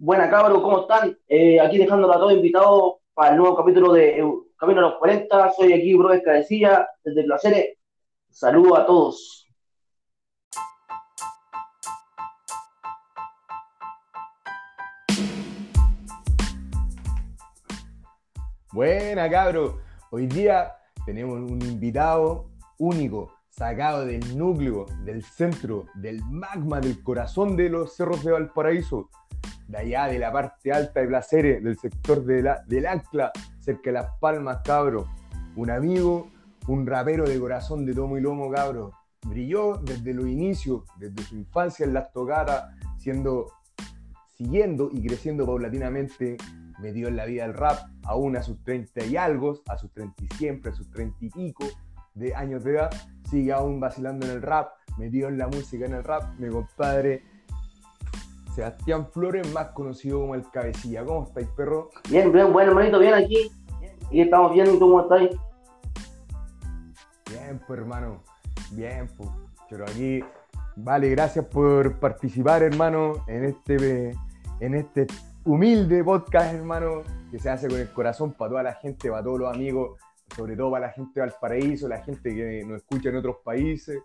Buena cabros, ¿cómo están? Eh, aquí dejándolo a todos invitados para el nuevo capítulo de Camino a los 40. Soy aquí, bro, Escadecilla, desde Placeres. Saludos a todos. Buena, cabro. Hoy día tenemos un invitado único, sacado del núcleo, del centro, del magma, del corazón de los cerros de Valparaíso, de allá de la parte alta de Placeres, del sector de la, del Ancla, cerca de Las Palmas, cabro. Un amigo, un rapero de corazón de tomo y lomo, cabro. Brilló desde los inicios, desde su infancia en las tocadas, siendo, siguiendo y creciendo paulatinamente metido en la vida del rap, aún a sus 30 y algo, a sus 30 y siempre, a sus 30 y pico de años de edad, sigue aún vacilando en el rap, metido en la música, en el rap, mi compadre Sebastián Flores, más conocido como el Cabecilla. ¿Cómo estáis, perro? Bien, bien, bueno, hermanito, bien aquí. Y estamos bien, ¿y tú cómo estáis? Bien, pues, hermano. Bien, pues. Pero aquí, vale, gracias por participar, hermano, en este, en este humilde podcast, hermano, que se hace con el corazón para toda la gente, para todos los amigos, sobre todo para la gente de Valparaíso, la gente que nos escucha en otros países.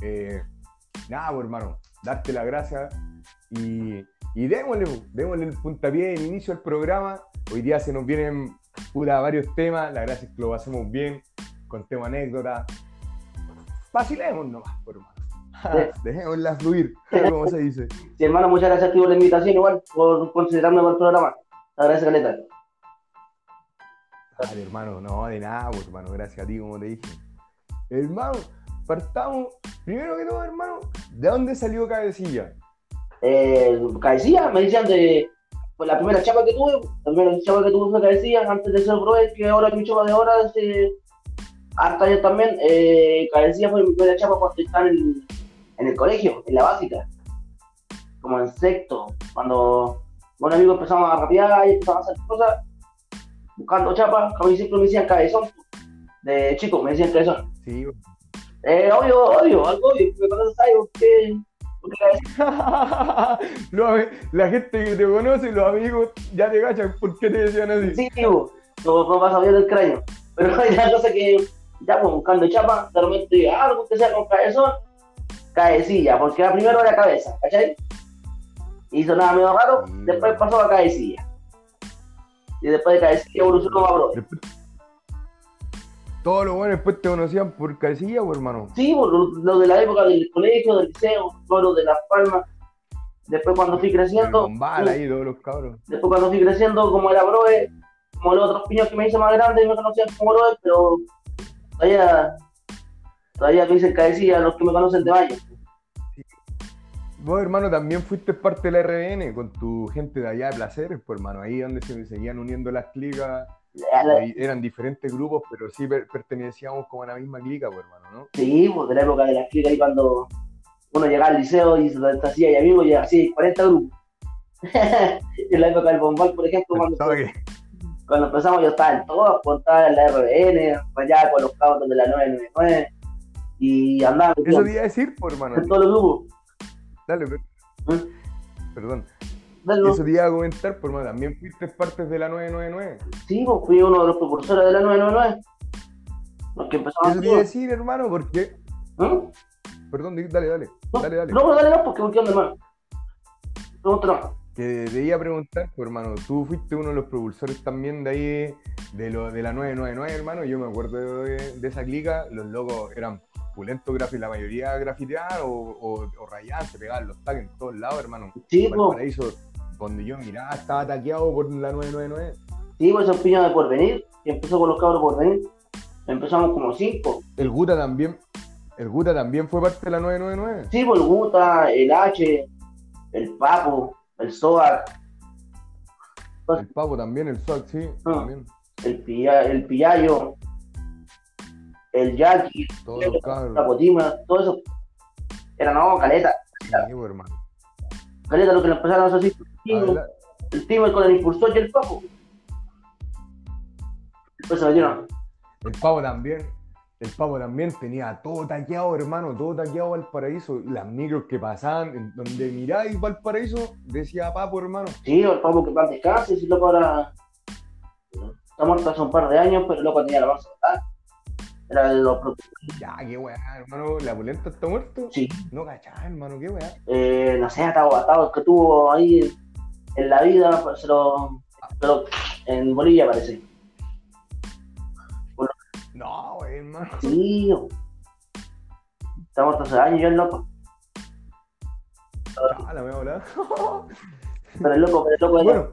Eh, nada, pues, hermano, darte las gracias y, y démosle, démosle el puntapié, el inicio del programa. Hoy día se nos vienen puta, varios temas, la gracia es que lo hacemos bien, contemos anécdotas. Vacilemos nomás, por hermano. Dejémosla fluir, como se dice. Sí, hermano, muchas gracias a ti por la invitación, igual, por considerarme para el programa. Agradezco, Caleta. Dale, hermano, no, de nada, pues, hermano, gracias a ti, como te dije. Hermano, partamos, primero que todo, hermano, ¿de dónde salió Cabecilla? Eh, cabecilla, me decían de pues, la primera chapa que tuve, la primera chapa que tuve fue Cabecilla, antes de ser Broe, que ahora es mi chapa de ahora, hace harta años también, eh, Cabecilla fue mi primera chapa cuando estaba en, en el colegio, en la básica, como en sexto, cuando un amigo empezamos a rapear y empezamos a hacer cosas, buscando chapas, como siempre me decían cabezón, de chico me decían cabezón. Sí. Eh, obvio, obvio, algo obvio, me conoces ahí, porque... la gente que te conoce, los amigos, ya te cachan por qué te decían así. Sí, tío, no, no pasa bien el cráneo. Pero hay una cosa que, ya pues, buscando chapa, de repente, algo que sea con cabezón, cabecilla, porque la primero era cabeza, ¿cachai? Y sonaba medio raro, Sí. después pasó a cabecilla. Y después de cabecilla evolucionó a bro. Todos los buenos después te conocían por Cabecilla, o hermano. Sí, pues, lo, lo de la época del colegio, del liceo, todo lo de Las Palmas. Después cuando fui creciendo, Con bala ahí, todos los cabros. después cuando fui creciendo, como era broe, como los otros piños que me hice más grandes, me conocían como broe, pero todavía, todavía me dicen cabecilla los que me conocen de Valle. Vos, hermano, también fuiste parte de la RBN con tu gente de allá de Placeres, pues, hermano. Ahí donde se seguían uniendo las clicas. Ahí eran diferentes grupos, pero sí per- pertenecíamos como a la misma clica, pues, hermano, ¿no? Sí, pues de la época de las chicas, ahí cuando uno llegaba al liceo y se hacía y amigos, y así, 40 grupos. en la época del bombal, por ejemplo, cuando, Pensaba que- cuando empezamos yo estaba en todas, pues, estaba en la RBN, allá con los cabos de la 999, y andaba Eso te iba a decir, pues, hermano. en todos los grupos. Dale, per- ¿Mm? perdón. Eso te iba a comentar, pues, hermano. También fuiste parte de la 999. Sí, pues fui uno de los propulsores de la 999. Los que empezamos Eso te iba a decir, hermano, porque. ¿Mm? Perdón, dale, dale. No, Dale, dale. no, pues dale, no, porque ¿qué onda, hermano? Pregúntalo. Que te iba a preguntar, pues, hermano, tú fuiste uno de los propulsores también de ahí, de, lo, de la 999, hermano. Yo me acuerdo de, de esa clica, los locos eran pulentos la mayoría grafiteaban o, o, o rayaban, se pegaban los tags en todos lados, hermano. Sí. Valparaíso, donde yo miraba, estaba taqueado por la 999. Sí, pues esos piños de porvenir, que empezó con los cabros por venir. Empezamos como cinco. El Guta también, el Guta también fue parte de la 999. Sí, pues el Guta, el H, el Papo, el Soac, El Pavo también, el Swag, sí, Ah. también. el, Pilla, el Pillayo, el Jackie, Todos los la cabros. Cotima, todo eso. Era no, caleta. Sí, pues, hermano. Caleta lo que le empezaron a así. El Timo con el impulsor y el Papo. Después se metieron. El Pavo también. el Papo también tenía todo taqueado, hermano, todo taqueado Valparaíso. Las micros que pasaban, en donde miráis Valparaíso, decía Papo, hermano. Sí, el Papo que plan descanse, si loco ahora está muerto hace un par de años, pero el loco tenía la masa Era de los Ya, qué weá, hermano, la pulenta está muerto. Sí. No cachá, hermano, qué weá. Eh, no sé, estaba atado, que tuvo ahí en la vida, pues, pero en Bolivia parece. No, hermano. Sí, está muerto hace años ya el loco. Ah, la voy a hablar. pero el loco, pero el loco. Bueno,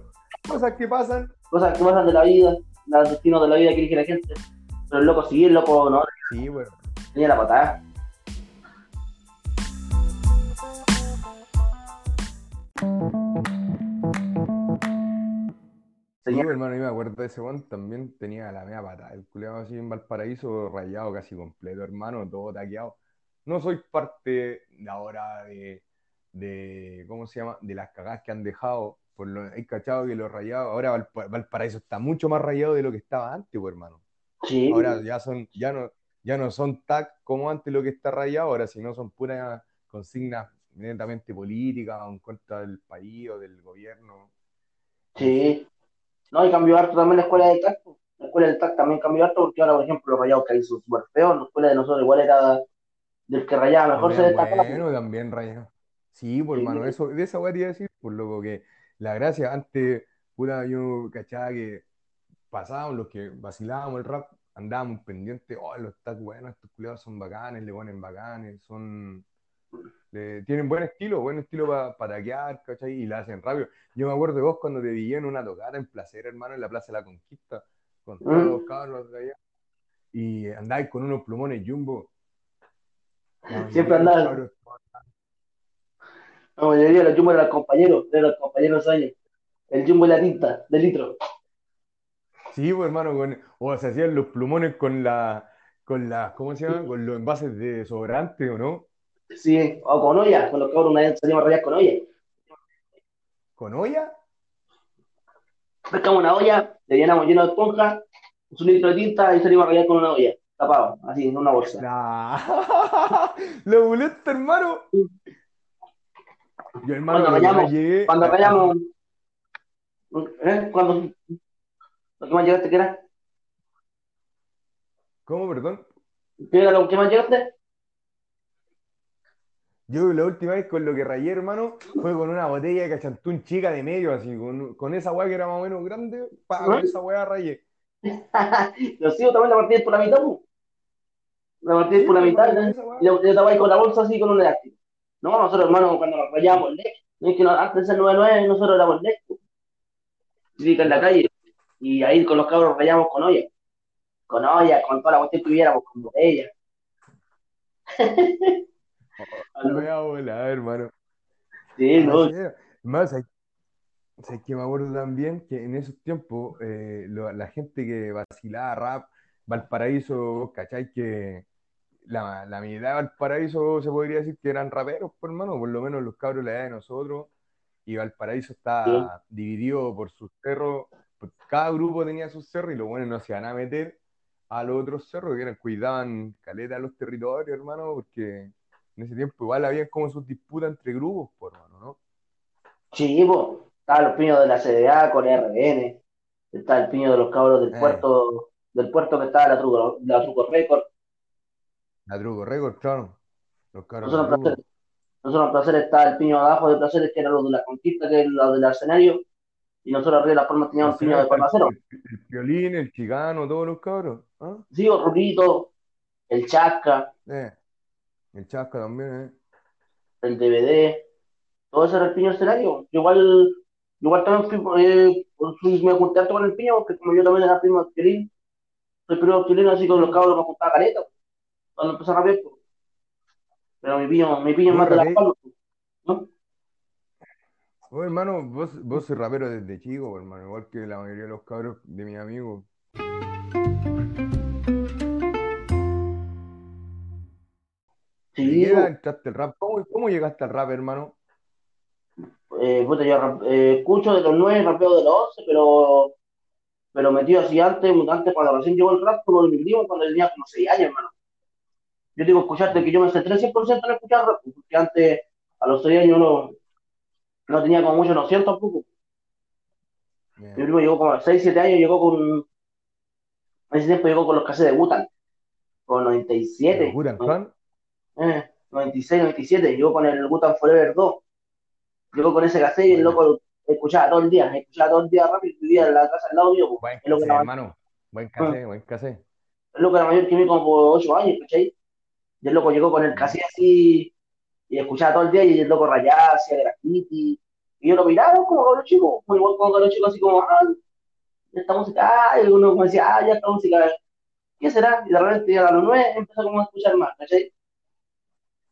cosas que pasan. Cosas que pasan de la vida, los destinos de la vida que elige la gente. Pero el loco sí, el loco no. Sí, bueno. Tenía la patada. Sí, hermano, yo me acuerdo de ese one, también tenía la media pata. El culeado así en Valparaíso, rayado casi completo, hermano, todo taqueado. No soy parte de ahora de, de ¿cómo se llama? De las cagadas que han dejado. Por lo, hay cachado que lo rayado, ahora Valparaíso está mucho más rayado de lo que estaba antes, pues, hermano. Sí. Ahora ya son, ya no, ya no son tag como antes lo que está rayado, ahora si no son puras consignas netamente políticas en contra del país o del gobierno. Sí. No, y cambió harto también la escuela del TAC. La escuela del TAC también cambió harto porque ahora, por ejemplo, los rayados que hizo súper feo. La escuela de nosotros igual era del que rayaba mejor se destacaba. Bueno, también rayado. Sí, por hermano, eso, de esa quería decir, por lo que la gracia, antes, pura yo cachaba que pasábamos los que vacilábamos el rap, andábamos pendientes, oh, los TAC buenos, estos culiados son bacanes, le ponen bacanes, son tienen buen estilo, buen estilo para taquear, ¿cachai? Y la hacen rápido. Yo me acuerdo de vos cuando te vi en una tocada en Placer, hermano, en la Plaza de la Conquista, con todos los cabros de allá. Y andáis con unos plumones jumbo. Siempre andaba. La mayoría de los jumbo eran los compañeros, eran los compañeros años. El jumbo y la tinta, de litro. Sí, pues hermano, con, o se hacían los plumones con la, con la, ¿cómo se llama? Con los envases de sobrante, ¿o no? Sí, o con olla, con los cabros una vez salimos a rayar con olla. ¿Con olla? Pescamos una olla, le llenamos lleno de esponja, un litro de tinta y salimos a rayar con una olla, tapado, así, en una bolsa. Nah. Lo hermano. Yo, hermano, cuando rayamos, llegué... cuando rayamos, ¿eh? Cuando, ¿Lo que más llegaste qué era? ¿Cómo, perdón? ¿Qué era lo que más llegaste? Yo la última vez con lo que rayé, hermano, fue con una botella de cachantún chica de medio, así, con, con esa weá que era más o menos grande, pa, con esa weá rayé. Lo sigo también la partida por la mitad, La partida por la mitad, y yo estaba ahí con la bolsa así con un elástico. No, nosotros, hermano, cuando nos rayábamos el no es que antes de ser 9-9, nosotros éramos. Sí, en la calle. Y ahí con los cabros rayamos con olla. Con olla, con toda la cuestión que hubiéramos, con botella. voy a volar, hermano. Sí, no. Más, hay, que me acuerdo también que en esos tiempos eh, la gente que vacilaba rap, Valparaíso, ¿cachai? Que la, la mitad de Valparaíso se podría decir que eran raperos, por hermano, por lo menos los cabros la edad de nosotros. Y Valparaíso está dividido por sus cerros. Pues, cada grupo tenía sus cerros y los buenos no se iban a meter a los otros cerros que eran, cuidaban caleta los territorios, hermano, porque en ese tiempo igual había como sus disputas entre grupos, por mano, ¿no? Sí, pues, estaba los piños de la CDA con el RN, está el piño de los cabros del eh. puerto, del puerto que estaba la Truco, la Truco Record. La Truco Record, claro. Los cabros nosotros, en placer, está el piño abajo de placeres, que era lo de la conquista, que es lo del escenario, y nosotros arriba de la forma teníamos un piño de palmacero. El, el, violín, el chicano, todos los cabros. ¿ah? Sí, el Rurito, el Chasca. Eh. El Chasca también, ¿eh? El DVD. Todo ese era el piño escenario. Igual, igual también fui, eh, me junté harto con el piño, porque como yo también era primo Quilín, soy primo Quilín, así con los cabros me juntaba caleta. Cuando empecé a rapear, pues. Pero mi piño, mi piño más de la palma, ¿no? Oh, hermano, vos, vos sos rapero desde chico, hermano, igual que la mayoría de los cabros de mis amigos. Sí, entraste rap? ¿Cómo, llegaste al rap, hermano? Eh, puta, yo eh, escucho de los nueve, rapeo de los once, pero, pero metido así antes, antes cuando recién llegó el rap, como de mi primo, cuando tenía como seis años, hermano. yo digo escucharte que yo me centré 100% en escuchar rap, porque antes, a los 6 años, no, no tenía como mucho noción tampoco. Mi primo llegó como a los 6, 7 años, llegó con. A ese tiempo llegó con los cassettes de Wutan, con 97. ¿Wutan Clan? Eh, 96, 97, llegó con el Wutan Forever 2. Llegó con ese cassette y el loco escuchaba todo el día, escuchaba todo el día rápido y vivía en la casa al lado mío. Buen cassette, era, hermano. Buen cassette, buen cassette. es lo que era mayor que mí como por 8 años, ¿cachai? Y el loco llegó con el cassette así y escuchaba todo el día y el loco rayaba, hacía graffiti. Y yo lo miraba como cabrón chico, muy igual como cabrón chico, así como, ah, esta música, ah, y uno como decía, ah, ya esta música, ¿qué será? Y de repente a los 9 empezó como a escuchar más, ¿cachai?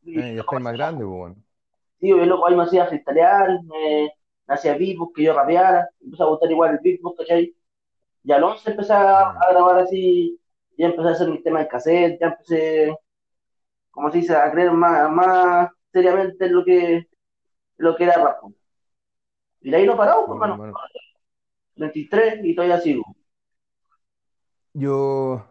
Y Eh, ya estáis más grande, pues, bueno. Sí, el loco ahí me hacía freestylear, me, me hacía beatbox, que yo rapeara, me empezó a gustar igual el beatbox, ¿cachai? Y al 11 empecé a, Mm. a grabar así, ya empecé a hacer mis temas en cassette, ya empecé, como se dice, a creer más, más seriamente en lo que, lo que era rap. po. Y de ahí no he parado, pues, Bueno, hermano. 23 y todavía sigo. Yo,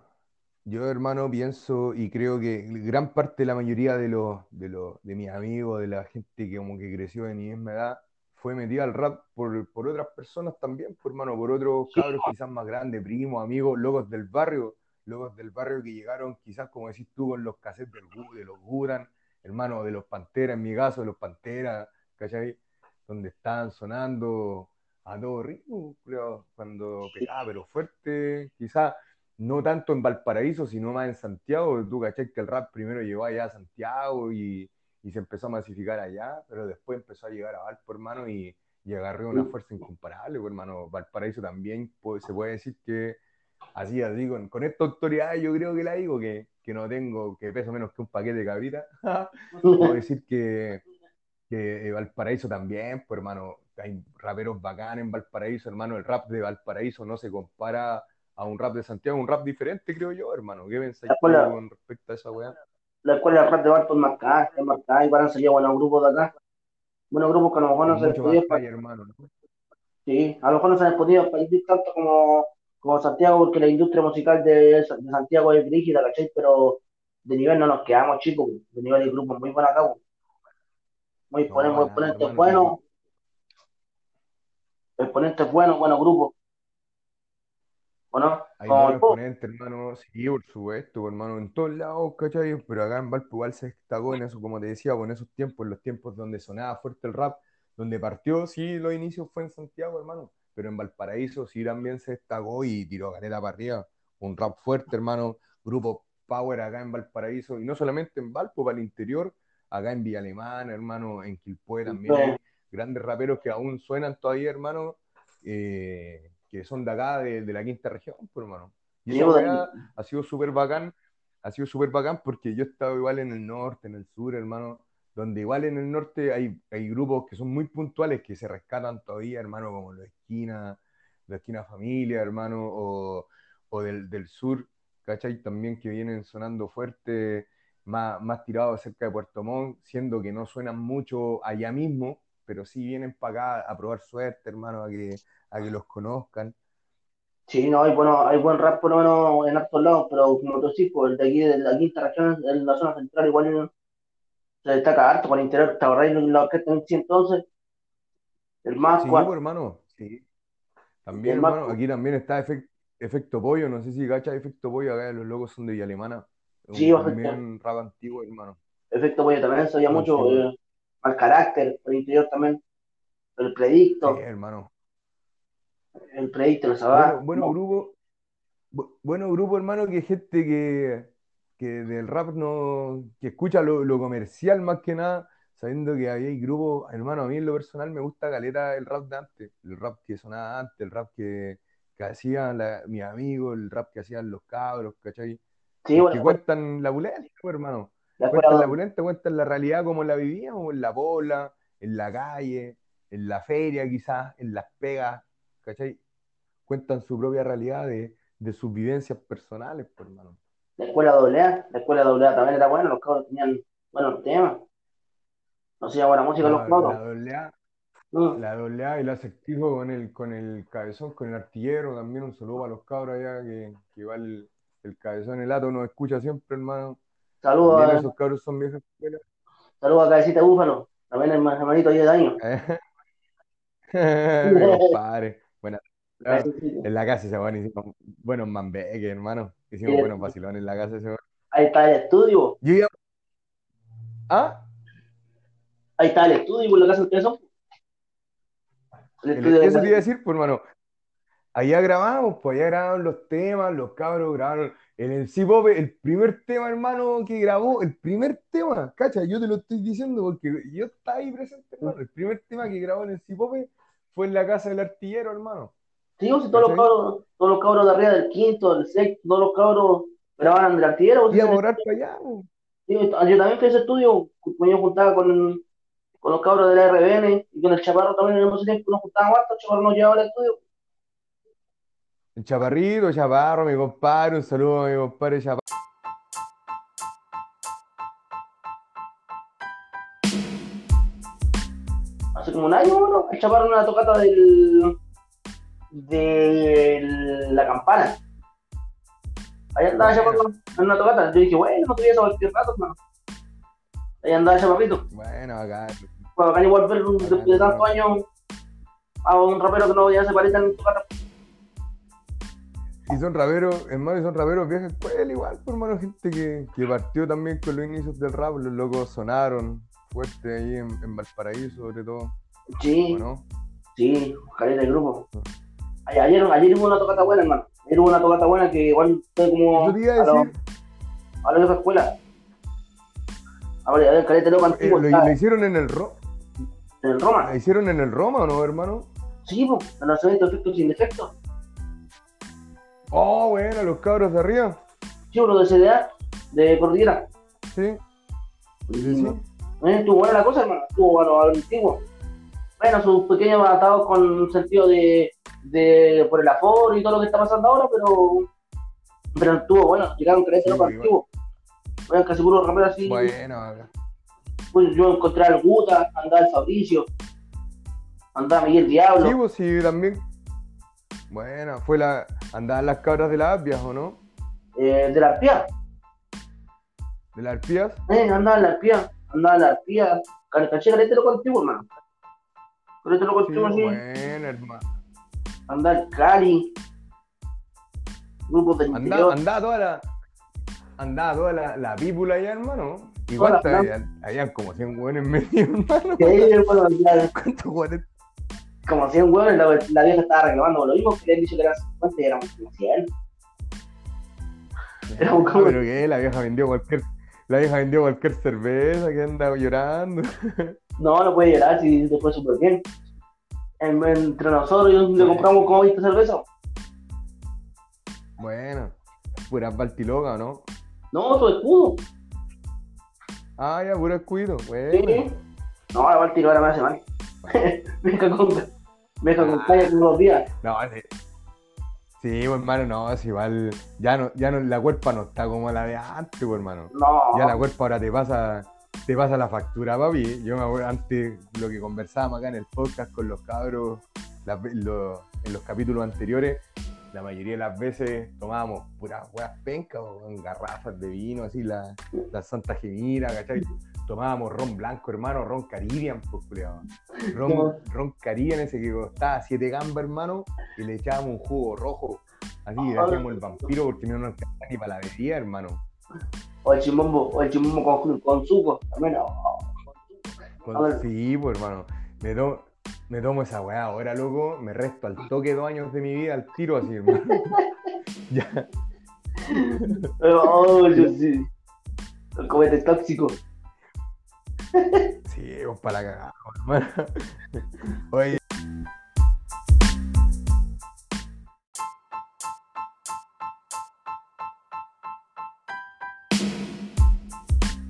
yo, hermano, pienso y creo que gran parte, la mayoría de los, de los, de mis amigos, de la gente que como que creció de mi misma edad, fue metida al rap por, por otras personas también, por hermano, por otros cabros quizás más grandes, primos, amigos, locos del barrio, locos del barrio que llegaron quizás, como decís tú, con los cassettes del, de los Guran, hermano, de los Panteras, en mi caso, de los Panteras, ¿cachai? Donde estaban sonando a todo ritmo, creo, cuando pegaba, pero fuerte, quizás no tanto en Valparaíso, sino más en Santiago. Tú caché que el rap primero llegó allá a Santiago y, y se empezó a masificar allá, pero después empezó a llegar a Valpo, hermano, y, y agarró una fuerza incomparable, pues, hermano. Valparaíso también pues, se puede decir que, así, así, con, con esta autoridad yo creo que la digo, que, que no tengo, que peso menos que un paquete de cabrita. Puedo decir que, que eh, Valparaíso también, pues hermano, hay raperos bacanes en Valparaíso, hermano, el rap de Valparaíso no se compara a un rap de Santiago, un rap diferente, creo yo, hermano. ¿Qué pensáis escuela, con respecto a esa weá? la escuela de rap de Barton marcada, marcada, igual han salido buenos grupos de acá, buenos grupos que a lo mejor no se han podido hermano, ¿no? Sí, a lo mejor no se han podido expandir tanto como, como Santiago, porque la industria musical de, de Santiago es rígida, ¿cachai? Pero de nivel no nos quedamos, chicos. De nivel hay grupos muy buenos acá, muy No, hermano. buenos, Y exponentes buenos, buenos grupos, ¿o no? hay pop. exponentes, hermano, sí, por supuesto, pues, hermano, en todos lados, ¿cachai? Pero acá en Valpo igual se destacó en eso, como te decía, en esos tiempos, en los tiempos donde sonaba fuerte el rap, donde partió, sí, los inicios fue en Santiago, hermano, pero en Valparaíso sí también se destacó y tiró caleta para arriba. Un rap fuerte, hermano, grupo Power acá en Valparaíso, y no solamente en Valpo, para el interior, acá en Villa Alemana, hermano, en Quilpué también hay grandes raperos que aún suenan todavía, hermano, eh, que son de acá, de, de la quinta región, pues, hermano. Y esa de- weá ha sido súper bacán, ha sido súper bacán porque yo he estado igual en el norte, en el sur, hermano, donde igual en el norte hay, hay grupos que son muy puntuales, que se rescatan todavía, hermano, como los esquina, la esquina familia, hermano, o, o del, del sur, ¿cachai? También que vienen sonando fuerte, más, más tirados cerca de Puerto Montt, siendo que no suenan mucho allá mismo, pero sí vienen para acá a probar suerte, hermano, a que, a que los conozcan. Sí, no, hay, bueno, hay buen rap por lo menos en hartos lados, pero como tú decís, pues el de aquí, de la quinta región, en la zona central, igual se destaca harto por el interior, ¿te acordáis de la orquesta en sí entonces? El más Sí, cuatro, pues, hermano, sí. el También, más hermano, aquí también está Efec- Efecto Pollo, no sé si cacha Efecto Pollo, acá los locos son de Villa Alemana, Sí, un, también rap antiguo, hermano, Efecto Pollo también sabía mucho, eh, al carácter, el interior también, el Sí, predicto, hermano. el predicto, el Bueno, sabá, bueno no, grupo, bu- bueno grupo, hermano, que gente que, que del rap no, que escucha lo, lo comercial más que nada, sabiendo que había grupos, hermano, a mí en lo personal me gusta caleta el rap de antes, el rap que sonaba antes, el rap que, que hacían la- mis amigos, el rap que hacían los cabros, ¿cachai? sí, bueno, Porque cuentan la pulencia, pues, hermano. La Cuentan la escuela, pulenta, cuentan la realidad como la vivíamos, en la bola, en la calle, en la feria quizás, en las pegas, ¿cachai? Cuentan su propia realidad de, de sus vivencias personales, pues, hermano. la escuela doble A, la escuela doble A también era buena, los cabros tenían buenos temas, no hacía buena música los La, la cabros, doble A, Mm, la doble A y el asertivo con el, con el cabezón, con el artillero, también un saludo para los cabros allá, que, que va el, el cabezón, el ato nos escucha siempre, hermano. Saludos a, esos cabros son viejas escuelas. saludos a Cabecita Búfalo. También el hermanito 10 años. Compadre. Buena. Cabecita. En la casa ese weón hicimos buenos mambeques, hermano. Hicimos buenos vacilones en la casa ese weón. Ahí está el estudio. Yo ¿Ah? Ahí está el estudio por la casa de ustedes son. El El- estudio eso te iba a decir, pues, hermano. Allá grabamos, pues allá grabaron los temas, los cabros grabaron en el C-Pop, el primer tema, hermano, que grabó, el primer tema, cacha, yo te lo estoy diciendo porque yo estaba ahí presente, hermano. El primer tema que grabó en el C-Pop fue en la casa del artillero, hermano. Sí, pues, si todos los cabros, todos los cabros de arriba del quinto, del sexto, todos los cabros grababan del artillero. pues, Iba a sí, morar para allá, pues. sí, yo también fui a ese estudio, pues, yo juntaba con, con los cabros de la RBN y con el Chaparro también en ese tiempo nos juntábamos harto, el Chaparro nos llevaba al estudio. El Chaparrito, Chaparro, mi compadre, un saludo a mi compadre Chaparro. hace como un año, ¿no? El Chaparro en una tocata del, de la campana. Ahí andaba Bueno. Chaparro en una tocata. Yo dije, bueno, no te eso cualquier rato, hermano. Ahí andaba Chaparrito. Bueno, acá. Bueno, acá igual ver después de tantos años a un rapero que no ya se parece en tocata. Y son raperos, hermano, y son raperos vieja escuela igual, pues, hermano, gente que, que partió también con los inicios del rap, los locos sonaron fuerte ahí en, en Valparaíso, sobre todo, Sí, sí, caleta de grupo. Ay- Ayer, ayer hubo una tocata buena, hermano. Ayer hubo una tocata buena que igual fue como Yo te iba a a, decir, a la vieja escuela. Ahora, a ver, caleta loco eh, antiguo, lo, está lo hicieron en el Ro- en el Roma. ¿lo hicieron en el Roma o no, hermano? Sí, pues, el lanzamiento de efectos sin defectos. Oh, bueno, los cabros de arriba, Sí, uno de CDA, de Cordillera. sí, sí, sí. Eh, Estuvo buena la cosa, hermano. Estuvo bueno, al antiguo. Bueno, sus pequeños atados con sentido de, de por el aforo y todo lo que está pasando ahora, pero pero estuvo bueno. Llegaron creencias Sí, locos igual. antiguos. Bueno, casi puro rapero así. Bueno, acá. Pues yo encontré al Guta, andaba el Fabricio, andaba Miguel Diablo. Sí, pues sí, también. Bueno, fue la. Andaban las cabras de las apias, ¿o no? eh, de la arpía. De las arpías. Eh, andaba en la arpía, andaba en la arpía. Caché calete loco antiguo, hermano. Calete loco Sí, antiguo, así. bueno, hermano. Andaba el Cali. Grupos del Andaba, interior. andaba toda la. Andaba toda la, la pípula allá, hermano. Igual Toda la habían, habían como 100 hueones metidos, hermano. Sí, hermano, ya, ¿Cuántos hueones? Como 100 huevos, la, la vieja estaba reclamando lo mismo que le han dicho que eran 50 y éramos como 100. Era un Ah, pero que la vieja vendió cualquier. La vieja vendió cualquier cerveza que andaba llorando. No, no puede llorar si te fue súper bien. En- entre nosotros y le compramos como 20 cervezas. Bueno, pura baltiloga, ¿no? No, su escudo. Ah, ya, pura escudo. Sí. Bueno. No, la Balti ahora me hace mal. me deja con, me deja con calle todos los días. No, sí. Sí, pues, hermano, no, es igual. Ya no, ya no, la cuerpa no está como la de antes, pues, hermano. No, Ya la cuerpa ahora te pasa, te pasa la factura, papi. Yo me acuerdo antes lo que conversábamos acá en el podcast con los cabros, lo- en los capítulos anteriores, la mayoría de las veces tomábamos puras hueas pencas o garrafas de vino, así, la, la Santa Gemira, ¿cachai? Tomábamos ron blanco, hermano, ron Caribbean, pues, culiao. Ron, No. ron Caribbean ese que costaba 7 gambas, hermano, y le echábamos un jugo rojo. Así, le Ah. hacíamos el vampiro porque no nos alcanzaba ni para la bebida, hermano. o el chimbombo, o el chimbombo con, con suco. También, no. Con- A ver. Sí, pues hermano. Me, to- me tomo esa weá ahora, loco. Me resto al toque dos años de mi vida al tiro así, hermano. ya. Oh, yo sí. El comete tóxico. Sí, pues para la cagada, hermano. Oye.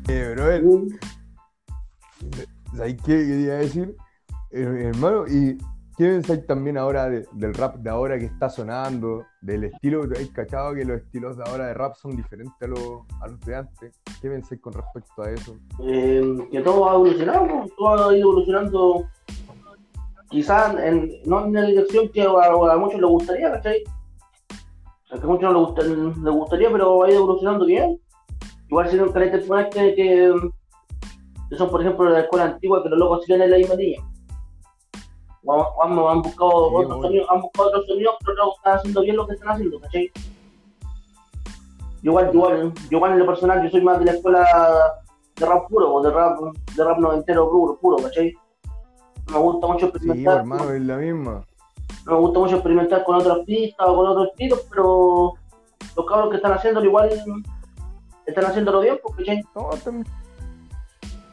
Eh, brother, ¿sabes qué quería decir? Eh, hermano, ¿y qué pensáis también ahora de- del rap de ahora que está sonando? Del estilo, ¿hay cachado que los estilos de ahora de rap son diferentes a los, a los de antes? ¿Qué pensáis con respecto a eso? Eh, que todo ha evolucionado, todo ha ido evolucionando. Quizás no en la dirección que a, muchos les gustaría, ¿cachai? A que a muchos no les, gusta- les gustaría, pero ha ido evolucionando bien. igual si no que, que, que son, por ejemplo, de la escuela antigua, que los locos siguen en la misma línea. Han, han, buscado Sí, otros sonidos, han buscado otros sonidos, pero luego están haciendo bien lo que están haciendo, ¿cachai? Yo igual, igual, yo igual en lo personal, yo soy más de la escuela de rap puro, o de rap, de rap noventero puro, puro, ¿cachai? Me gusta mucho Sí, experimentar, hermano, es la misma. me gusta mucho experimentar con otras pistas o con otros estilos, pero los cabros que están haciéndolo igual están haciéndolo bien, porque ¿cachai? No, también-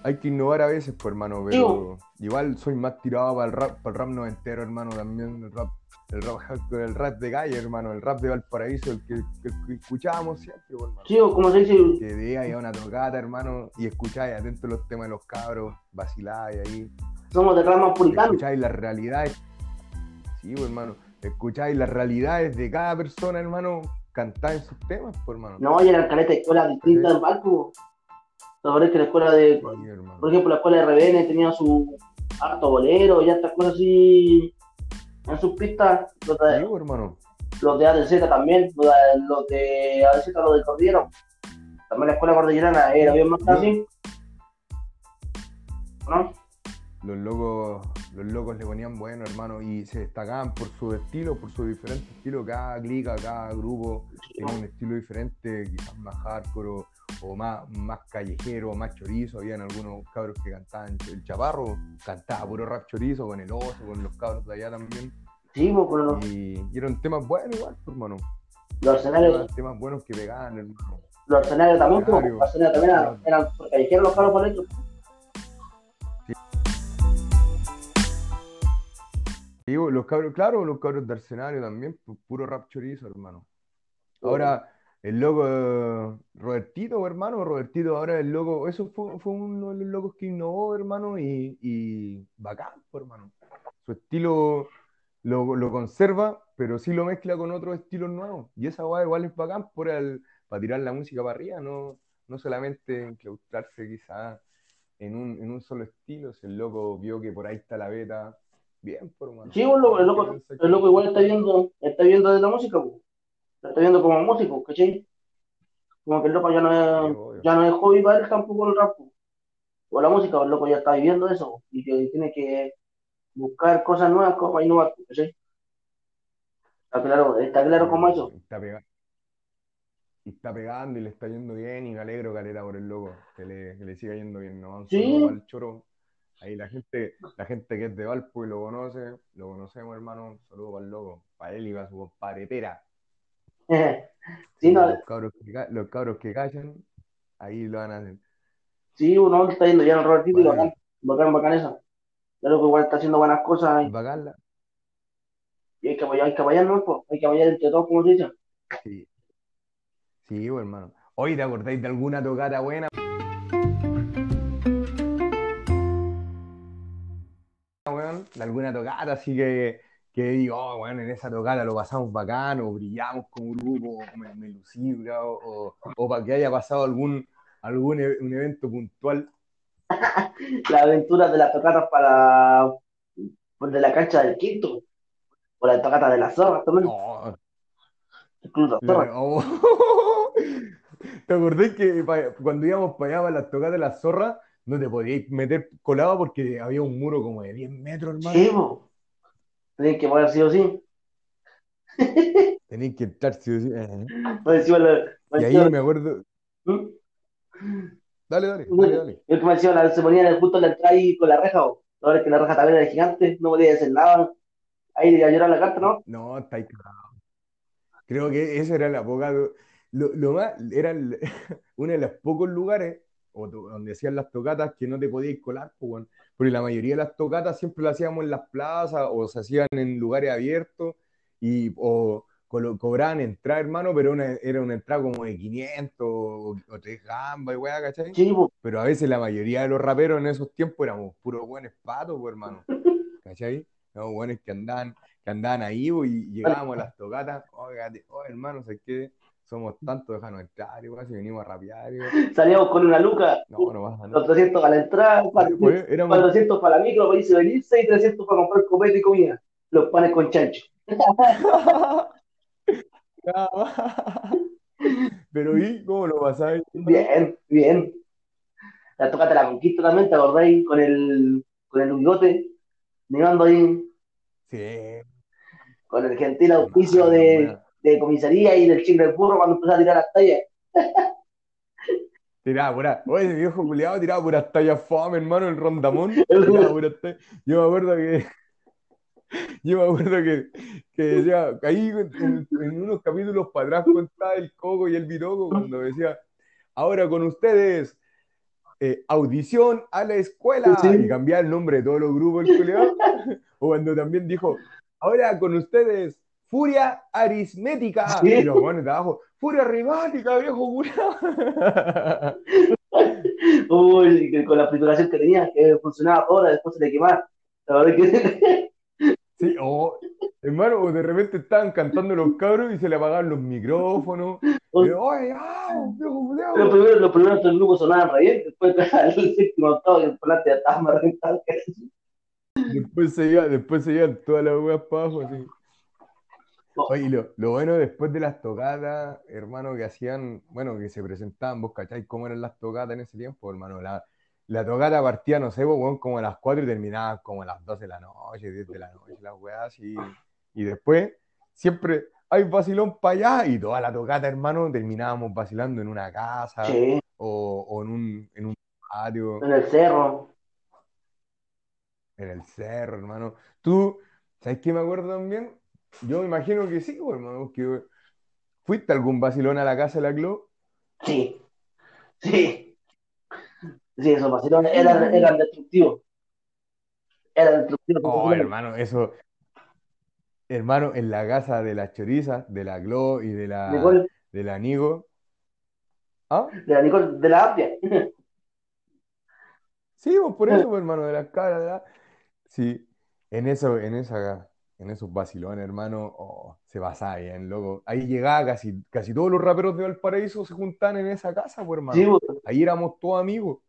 Hay que innovar a veces, pues, hermano, Sí, pero igual soy más tirado para el rap, para el rap noventero, hermano, también el rap, el rap el rap de calle, hermano, el rap de Valparaíso, el que, el que escuchábamos siempre, pues, hermano. Sí, como se dice, Que de ahí a una tocata, hermano, y escucháis atentos los temas de los cabros, vaciláis ahí, somos de rama puritano. escucháis las realidades. Sí, pues, hermano, escucháis las realidades de cada persona, hermano, cantar en sus temas, pues, hermano. No, y eran caleta de escuelas distintas en Valpo. La verdad es que la escuela de, por ejemplo, la escuela de RBN tenía su harto bolero y estas cosas así en sus pistas. Los de, hermano. los de ADZ también, los de, los de ADZ, los de Cordillera. También la escuela cordillerana era bien más. ¿No? los locos, los locos le ponían bueno, hermano, y se destacaban por su estilo, por su diferente estilo. Cada clica, cada grupo tenía un estilo diferente, quizás más hardcore o, más, más callejero, más chorizo. Habían algunos cabros que cantaban. El chaparro cantaba puro rap chorizo con el oso, con los cabros de allá también. Sí, pues, pero los, Y, y eran temas buenos igual, pues, hermano. los escenarios, Eran temas buenos que pegaban, hermano. los escenarios también, pues, los escenarios también eran, eran callejeros los cabros por dentro. Los cabros, claro, los cabros de Arsenario también, pu- puro rap chorizo, hermano. Ahora, el loco Robertito, hermano, Robertito ahora el loco, eso fue, fue uno de los locos que innovó, hermano, y, y bacán, hermano. Su estilo lo, lo conserva, pero sí lo mezcla con otros estilos nuevos. Y esa guay igual es bacán por el, para tirar la música para arriba, no, no solamente enclaustrarse quizás en un, en un solo estilo. Si el loco vio que por ahí está la beta, bien, por hermano. Sí, pues, loco, el loco, el loco igual está viendo, está viendo de la música, pues. Lo está viendo como músico, ¿cachai? Como que el loco ya no es, ya no es hobby para él tampoco el rap, o la música, el loco ya está viviendo eso, y que tiene que buscar cosas nuevas como para innovar, ¿cachai? Está claro, está claro como eso. Está pega- y está pegando y le está yendo bien y me alegro caleta por el loco, que le, que le siga yendo bien, ¿no? Sí. al choro. Ahí la gente, la gente que es de Valpo y lo conoce, lo conocemos, hermano. Un saludo para el loco, para él y para su compadre Pera. Sí, no, Los cabros que, ca- los cabros que callan, ahí lo van a hacer. sí, uno está yendo ya en Robertito y Vale. bacán, bacán, bacán eso. El loco igual está haciendo buenas cosas y, Bacán la- y hay que apoyar, hay que apoyarnos, pues, hay que apoyar entre todos, como se dice. Sí. Sí, pues, hermano. Hoy te acordáis de alguna tocata buena, weón, de alguna tocata, así que, que digo, oh, weón, en esa tocata lo pasamos bacán, o brillamos como grupo, o me, me lucí, o, o, para que haya pasado algún, algún e- un evento puntual. Las aventuras de las tocatas para de la cancha del quinto, o la tocata de las zorras también, Oh, la- zorras. oh. ¿Te acordás que cuando íbamos para allá, para las tocatas de las zorras, no te podías meter colado porque había un muro como de 10 metros, hermano? Sí. Tienen que poder sí o sí. Tenéis que entrar, sí o sí. eh. La- por Y ahí me acuerdo. ¿Mm? Dale, dale, dale, dale. El que me decía, la- se ponían justo en la entrada ahí con la reja, o ahora que la reja también era gigante, no podía hacer nada. Ahí a llorar la carta, ¿no? No, está ahí. Creo que esa era la poca. Lo, lo más, era el- uno de los pocos lugares o donde hacían las tocatas que no te podías colar, pues. Porque la mayoría de las tocatas siempre las hacíamos en las plazas o se hacían en lugares abiertos y, o colo- cobraban entrada, hermano, pero una, era una entrada como de 500 o, o tres gambas y weá, ¿cachai? Sí. Pero a veces la mayoría de los raperos en esos tiempos éramos puros buenos patos, pues, hermano. ¿Cachai? Los buenos que andaban, que andaban ahí y llegábamos a las tocatas. Oiga, oh, hermano, sé que somos tantos, déjanos entrar, igual, si venimos a rapear. igual. Salíamos con una luca, No, no pasa nada. 300 para la entrada, Pues, éramos- 400 para la micro, para irse venirse, y 300 para comprar copete y comida. Los panes con chancho. Pero ¿y cómo lo pasáis? Bien, bien. La tocata la conquista también, ¿te acordáis? Con el, con el bigote, mirando ahí, Sí, con el gentil auspicio de. De comisaría y del chicle del burro cuando empezó a tirar las tallas. Tiraba pura, oye, viejo culiado tiraba puras tallas fome, hermano, el rondamón. Yo me acuerdo que, yo me acuerdo que, que decía, ahí en, en unos capítulos para atrás contaba el coco y el bitoco cuando decía, ahora con ustedes, eh, audición a la escuela, Sí. y cambiaba el nombre de todos los grupos, el culiado. O cuando también dijo, ahora con ustedes, furia aritmética, Sí. y los buenos de abajo, furia rimática, viejo culiado. Uy, con la trituración que tenía, que funcionaba toda, después se le quemaba. La verdad que Sí, o hermano, o de repente estaban cantando los cabros y se le apagaban los micrófonos. Y, Oye, ah, viejo culiao". los primeros, los primeros tres grupos sonaban re bien, después el séptimo, octavo y el volante ya estaba más eso. Después seguía, después seguían todas las weas para abajo, así. Oye, lo, lo bueno después de las tocadas, hermano, que hacían, bueno, que se presentaban, vos cacháis cómo eran las tocadas en ese tiempo, hermano. La, la tocata partía, no sé, weón, como a las 4 y terminaba como a las 12 de la noche, 10 de la noche, las weas, y, y después siempre hay vacilón para allá, y toda la tocata, hermano, terminábamos vacilando en una casa Sí, o, o en un, en un patio. en el cerro. En el cerro, hermano. Tú, ¿sabes qué me acuerdo también? Yo me imagino que sí, hermano, que fuiste algún vacilón a la casa de la Clo. Sí, sí. Sí, esos vacilones eran, eran destructivos. Eran destructivos. Oh, hermano, eso, hermano, en la casa de las chorizas, de la Clo y de la, Nicole, de la Nigo. ¿Ah? de la Nicole, de la Amplia. Sí, por eso, hermano, de las caras, de la... Sí, en eso, en esa, en esos vacilones, hermano, oh, se pasaba bien, loco. Ahí llegaba casi, casi todos los raperos de Valparaíso se juntaban en esa casa, pues, Sí, hermano. pues, Ahí éramos todos amigos.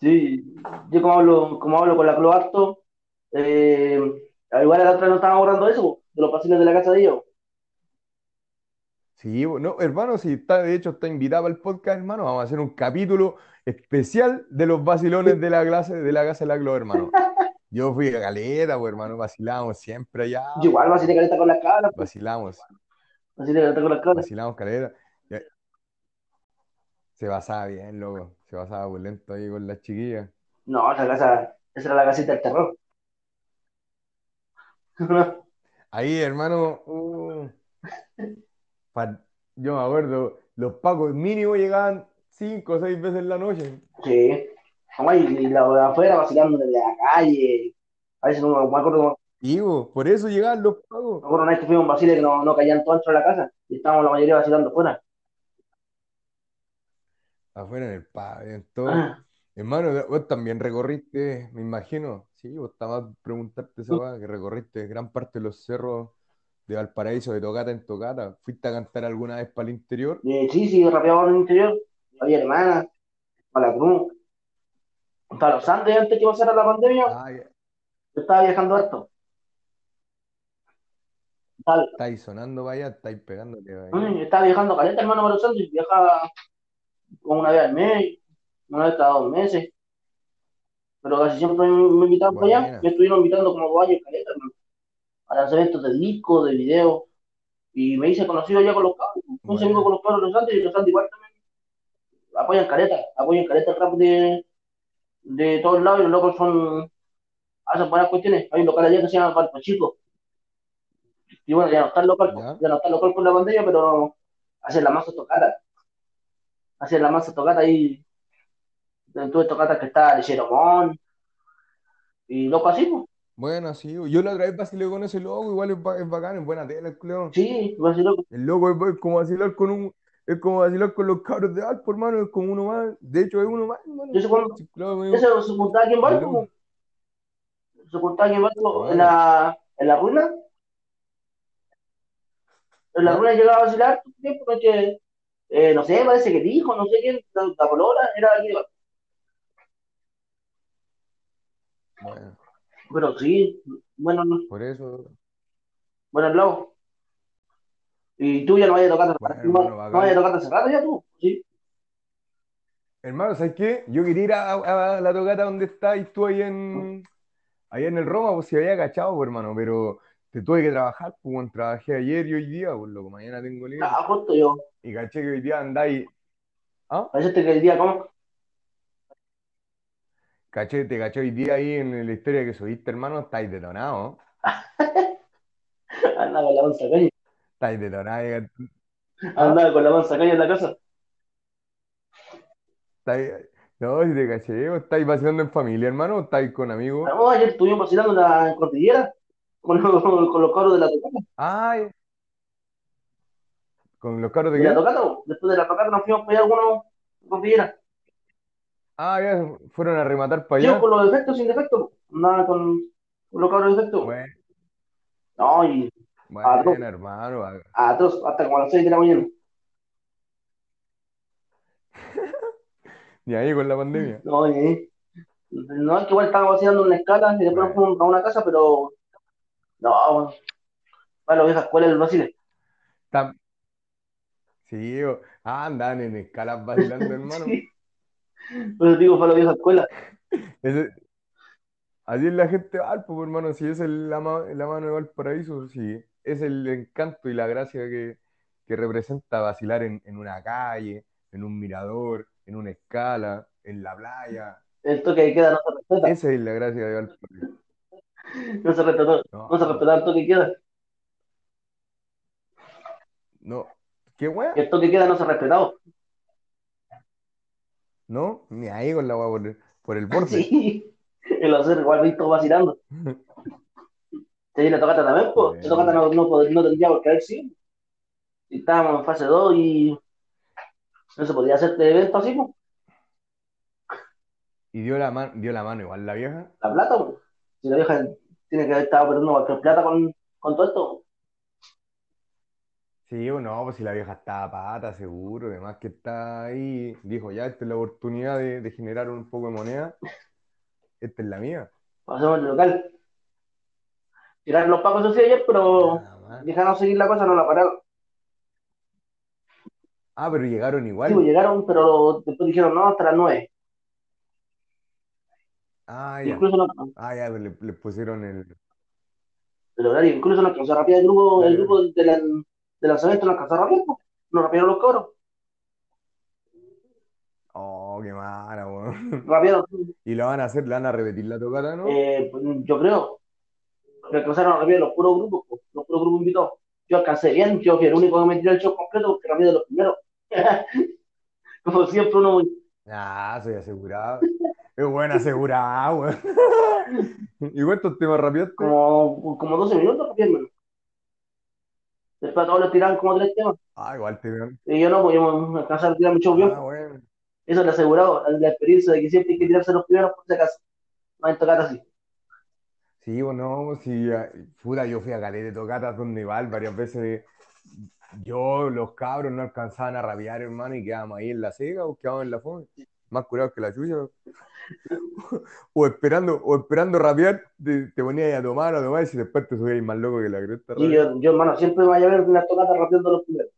sí. Yo como hablo, como hablo con la Clo harto, eh, igual a la otra no estaba ahorrando eso, de los pasillos de la casa de ellos. Sí, no, hermano, si está, de hecho está invitado al podcast, hermano, vamos a hacer un capítulo especial de los vacilones de la clase, de la casa de la Clo, hermano. Yo fui a Caleta, pues, hermano, vacilábamos siempre allá, Yo igual vacilé caleta con las cabras, pues, vacilamos, vacilé caleta con las cabras. vacilamos Caleta. Ya- Se pasaba bien, loco, se pasaba lento ahí con las chiquillas. No, esa casa, esa era la casita del terror. Ahí, hermano, uh, pa- yo me acuerdo, los pacos mínimo llegaban cinco o seis veces en la noche. Sí. Y y la de afuera vacilando desde la calle. A veces no me acuerdo, bo, por eso llegaban los me pacos. acuerdo una vez que fuimos a un Basile que no, no caían todos dentro de la casa y estábamos la mayoría vacilando fuera. Afuera en el pavimento. Ah, Hermano, vos también recorriste, me imagino, sí, vos estabas preguntarte esa que recorriste gran parte de los cerros de Valparaíso, de tocata en tocata. ¿Fuiste a cantar alguna vez para el interior? eh, sí, sí, rapeaba en el interior. Había hermanas, para la Cruz, para los Andes antes que pasara la pandemia, Ah, yo estaba viajando harto. Estaba, estáis sonando allá, estáis pegándote allá. mm, estaba viajando caleta, hermano, para los Andes. Viajaba como una vez al mes, una vez cada dos meses. Pero casi siempre me, me invitaban para allá. Me estuvieron invitando como años caleta, hermano, a los eventos de disco, de video. Y me hice conocido ya con los cabros. Bueno. amigo con los cabros de los Andes y los Andes igual también apoyan caleta, apoyan caleta el rap de, de todos lados y los locos son, hacen buenas cuestiones. Hay un local allá que se llama Palpo Chico. Y bueno, ya no está el local, ¿Ya? ya no está el local por la pandemia, pero hacen la masa tocata. Hacen la masa tocata ahí. Tuve tocatas que está de Jeromón. Y loco así, pues. Bueno, sí, yo la otra vez vacilé con ese loco, igual es, ba- es bacán, es buena tela el culiao. Sí, va a ser loco. El loco es, es como vacilar con un, es como vacilar con los cabros de Alpo, hermano, es como uno más, de hecho es uno más, hermano. ¿Y eso? Sí, claro, Ese se juntaba aquí en loco. se juntaba aquí en Bueno. en la, en la ruina. En la ruina llegaba a vacilar todo el tiempo, porque, eh, no sé, parece que el hijo, no sé quién, la, la polola, era aquí de. Bueno, Pero sí, bueno, no- por eso, bueno, lado. Y tú ya no vayas a tocar, Bueno, no, hermano, no vayas a tocar hace rato ya tú, ¿sí? Hermano, ¿sabes qué? Yo quería ir a, a la tocata donde estáis tú ahí en, ahí en el Roma, pues si había cachado, pues, hermano, pero te tuve que trabajar, pues bueno, trabajé ayer y hoy día, pues loco, mañana tengo libre. Ah, justo yo. Y caché que hoy día andáis. ¿Ah? Parece que el día, ¿cómo? Caché, te caché hoy día ahí en la historia que subiste, hermano, estáis detonados. Andaba con la mansa caña. Estáis detonados. ¿Ah? Andaba con la caña en la casa. No, si te caché, ¿o estáis vacilando en familia, hermano, o estáis con amigos. No, ayer estuvimos vacilando en la cordillera con los, con los cabros de la tocata. Ay, con los carros de De la qué? tocata, po. después de la tocata nos fuimos para allá algunos cordillera. Ah, ya fueron a rematar para Yo allá. con los defectos sin defectos, po. Andaba con, con los cabros de defectos. Bueno, No, y bueno, hermano. ah, atroz, hasta como a las 6 de la mañana. Ni ahí con la pandemia. No, y, no, es que igual estábamos vacilando en una escala y después Bueno, fuimos a una casa, pero no, para la vieja escuela del Basile. tam- sí, o- ah, andan en escalas vacilando, hermano. Sí, pero digo, para la vieja escuela. Ese- así es la gente de Valpo, pues, hermano. Si es la, ma- la mano de Valparaíso, sí. Es el encanto y la gracia que, que representa vacilar en, en una calle, en un mirador, en una escala, en la playa. El toque de queda no se respeta. Esa es la gracia de Valparaíso. No se respetó, no se No, respetaba el toque de queda. no. ¿Qué wea? El toque de queda no se respetaba. No, ni ahí con la por, por el borde. Sí, el hacer igual visto vacilando. Sí, la tocata también, pues. La tocata no, no, no tendría por qué haber sido. Y estábamos en fase 2 y no se podía hacer este evento así, pues. Y dio la, man- dio la mano igual la vieja. La plata, pues. Si la vieja tiene que haber estado perdiendo cualquier plata con, con todo esto. Sí o no, pues si la vieja estaba pata, seguro, además que está ahí, dijo, ya, esta es la oportunidad de, de generar un poco de moneda, esta es la mía. Pasamos el local. Tiraron los pacos así ayer, pero dejaron seguir la cosa, no la pararon. Ah, pero llegaron Sí, pues igual. llegaron, pero después dijeron no, hasta las 9. Ah, ya. Incluso no, Ah, ya, le, le pusieron el... el horario, incluso no alcanzó rapear el grupo, el Claro. grupo de la, de lanzamiento no alcanzó rapear, pues. No rapearon los cabros. Oh, qué mala, weón. Rapearon, Y la van a hacer, la van a repetir la tocata, ¿no? eh, yo creo, que alcanzaron a rapear los puros grupos, pues, los puros grupos invitados. Yo alcancé bien, yo fui el único que me tiró el show completo porque rapeé de los primeros. Como siempre, uno muy. Ah, soy asegurado. Es buena asegurada, weón. ¿Y cuántos temas rapeaste? Como, como 12 minutos hermano. Después a todos les tiraron como tres temas. Ah, igual te veo. Y yo no, pues yo me a tirar mi show bien. Ah, bueno. Eso he asegurado, la experiencia de que siempre hay que tirarse los primeros por si acaso. No hay tocar así. Sí, o no, sí, ah, puta, yo fui a caleta de tocatas donde igual varias veces yo, los cabros no alcanzaban a rapear, hermano, y quedábamos ahí en la seca o quedábamos en la fome, más curados que la chucha. O esperando, o esperando rapear, te, te ponías ahí a tomar, a tomar, y si después te subías más loco que la cresta. Y yo, yo, hermano, siempre me voy a ver una tocata rapeando los primeros.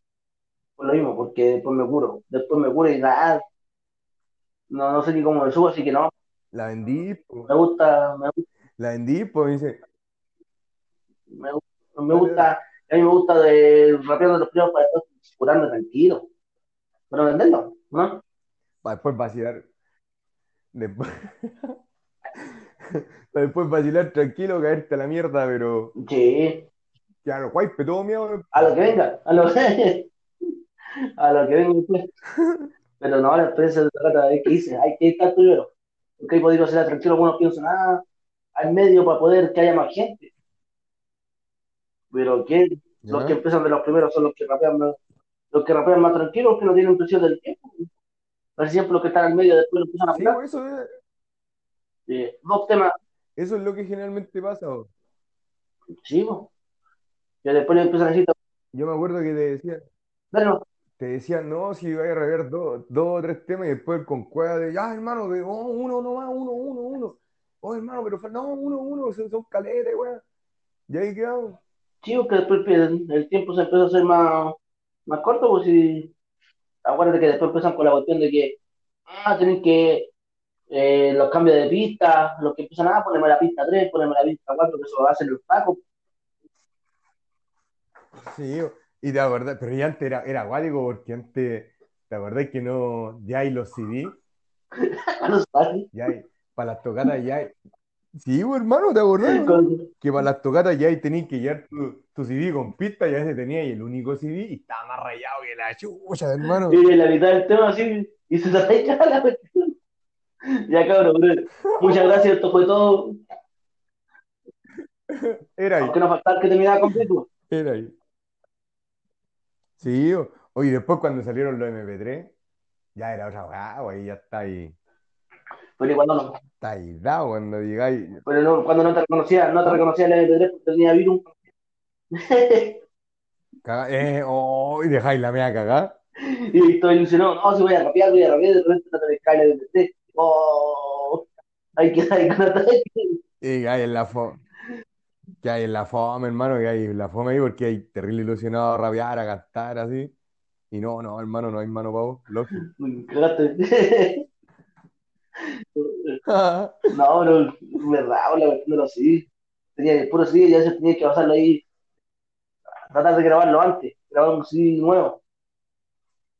Por lo mismo, porque después me curo. Después me curo y nada. No, no sé ni cómo me subo, así que no. La vendí, Me gusta, me, la vendí, pues me dice, me, me gusta, a mí me gusta de rapeando los primeros para después curarme tranquilo. Pero venderlo, ¿no? para después vacilar. Después, para después vacilar tranquilo, caerte a la mierda, pero Sí, ya lo guaype, todo miedo. a lo que venga, a lo que, a lo que venga después. Pero no, la experiencia de tocata es que hice, hay que estar primero. Porque ahí podría ser tranquilo, algunos piensan, ah, al medio para poder que haya más gente. Pero que los que empiezan de los primeros son los que rapean más, los que rapean más tranquilos, que no tienen presión del tiempo. Por ejemplo, los que están al medio después empiezan a Sí, apurar. pues eso es, Eh, dos temas, eso es lo que generalmente pasa. bo. sí, po. que después empiezan a decir, Yo me acuerdo que te decían, bueno, te decían, no, si vais a rever dos, dos o tres temas y después con cueva de, ya, hermano, de, oh, uno nomás, uno, uno, uno. Oh, hermano, pero no, uno, uno, son, son caletas, weón. Y ahí quedamos. Sí, porque después el, el tiempo se empezó a hacer más, más corto, pues si, acuérdate que después empiezan con la cuestión de que, ah, tienen que, eh, los cambios de pista, los que empiezan, ah, ponerme la pista 3, ponerme la pista 4, que eso lo hacen los tacos. Sí, y te acordás, pero ya antes era, era acuático porque antes, ¿te acordás que no, ya hay los CD? a. Ya hay, para las tocadas ya hay. Sí, hermano, ¿te acordás? Que para las tocadas ya hay tenías que llevar tu, tu CD con pista y a veces tenías el único CD y estaba más rayado que la chucha, hermano. Y la mitad del tema así, y se te la cuestión. Ya cabrón, bro. Muchas gracias, esto fue todo. Era ahí, Aunque nos faltaba que terminara completo. era ahí. Sí, oye, después cuando salieron los MP3, ya era otra pues, ahí ya está ahí, Pero cuando no, está ahí dado cuando llegáis. pero no, cuando no te reconocía, no te reconocía el MP3 porque tenía virus. Caga- eh, oh, y dejáis la media cagada. y estoy ilusionado, no, si voy a rapear, voy a rapear, de repente no te cae el MP3. Oh, hay que hay que Y hay en la fome, que hay en la fome, hermano, que hay en la fome ahí porque hay terrible ilusionado a rabiar, a cantar así. Y no, no, hermano, no hay mano para vos, lógico. No, no, verdad, los CD. Tenía el puro CD y a veces tenía que pasarlo ahí, tratar de grabarlo antes, grabar un CD nuevo,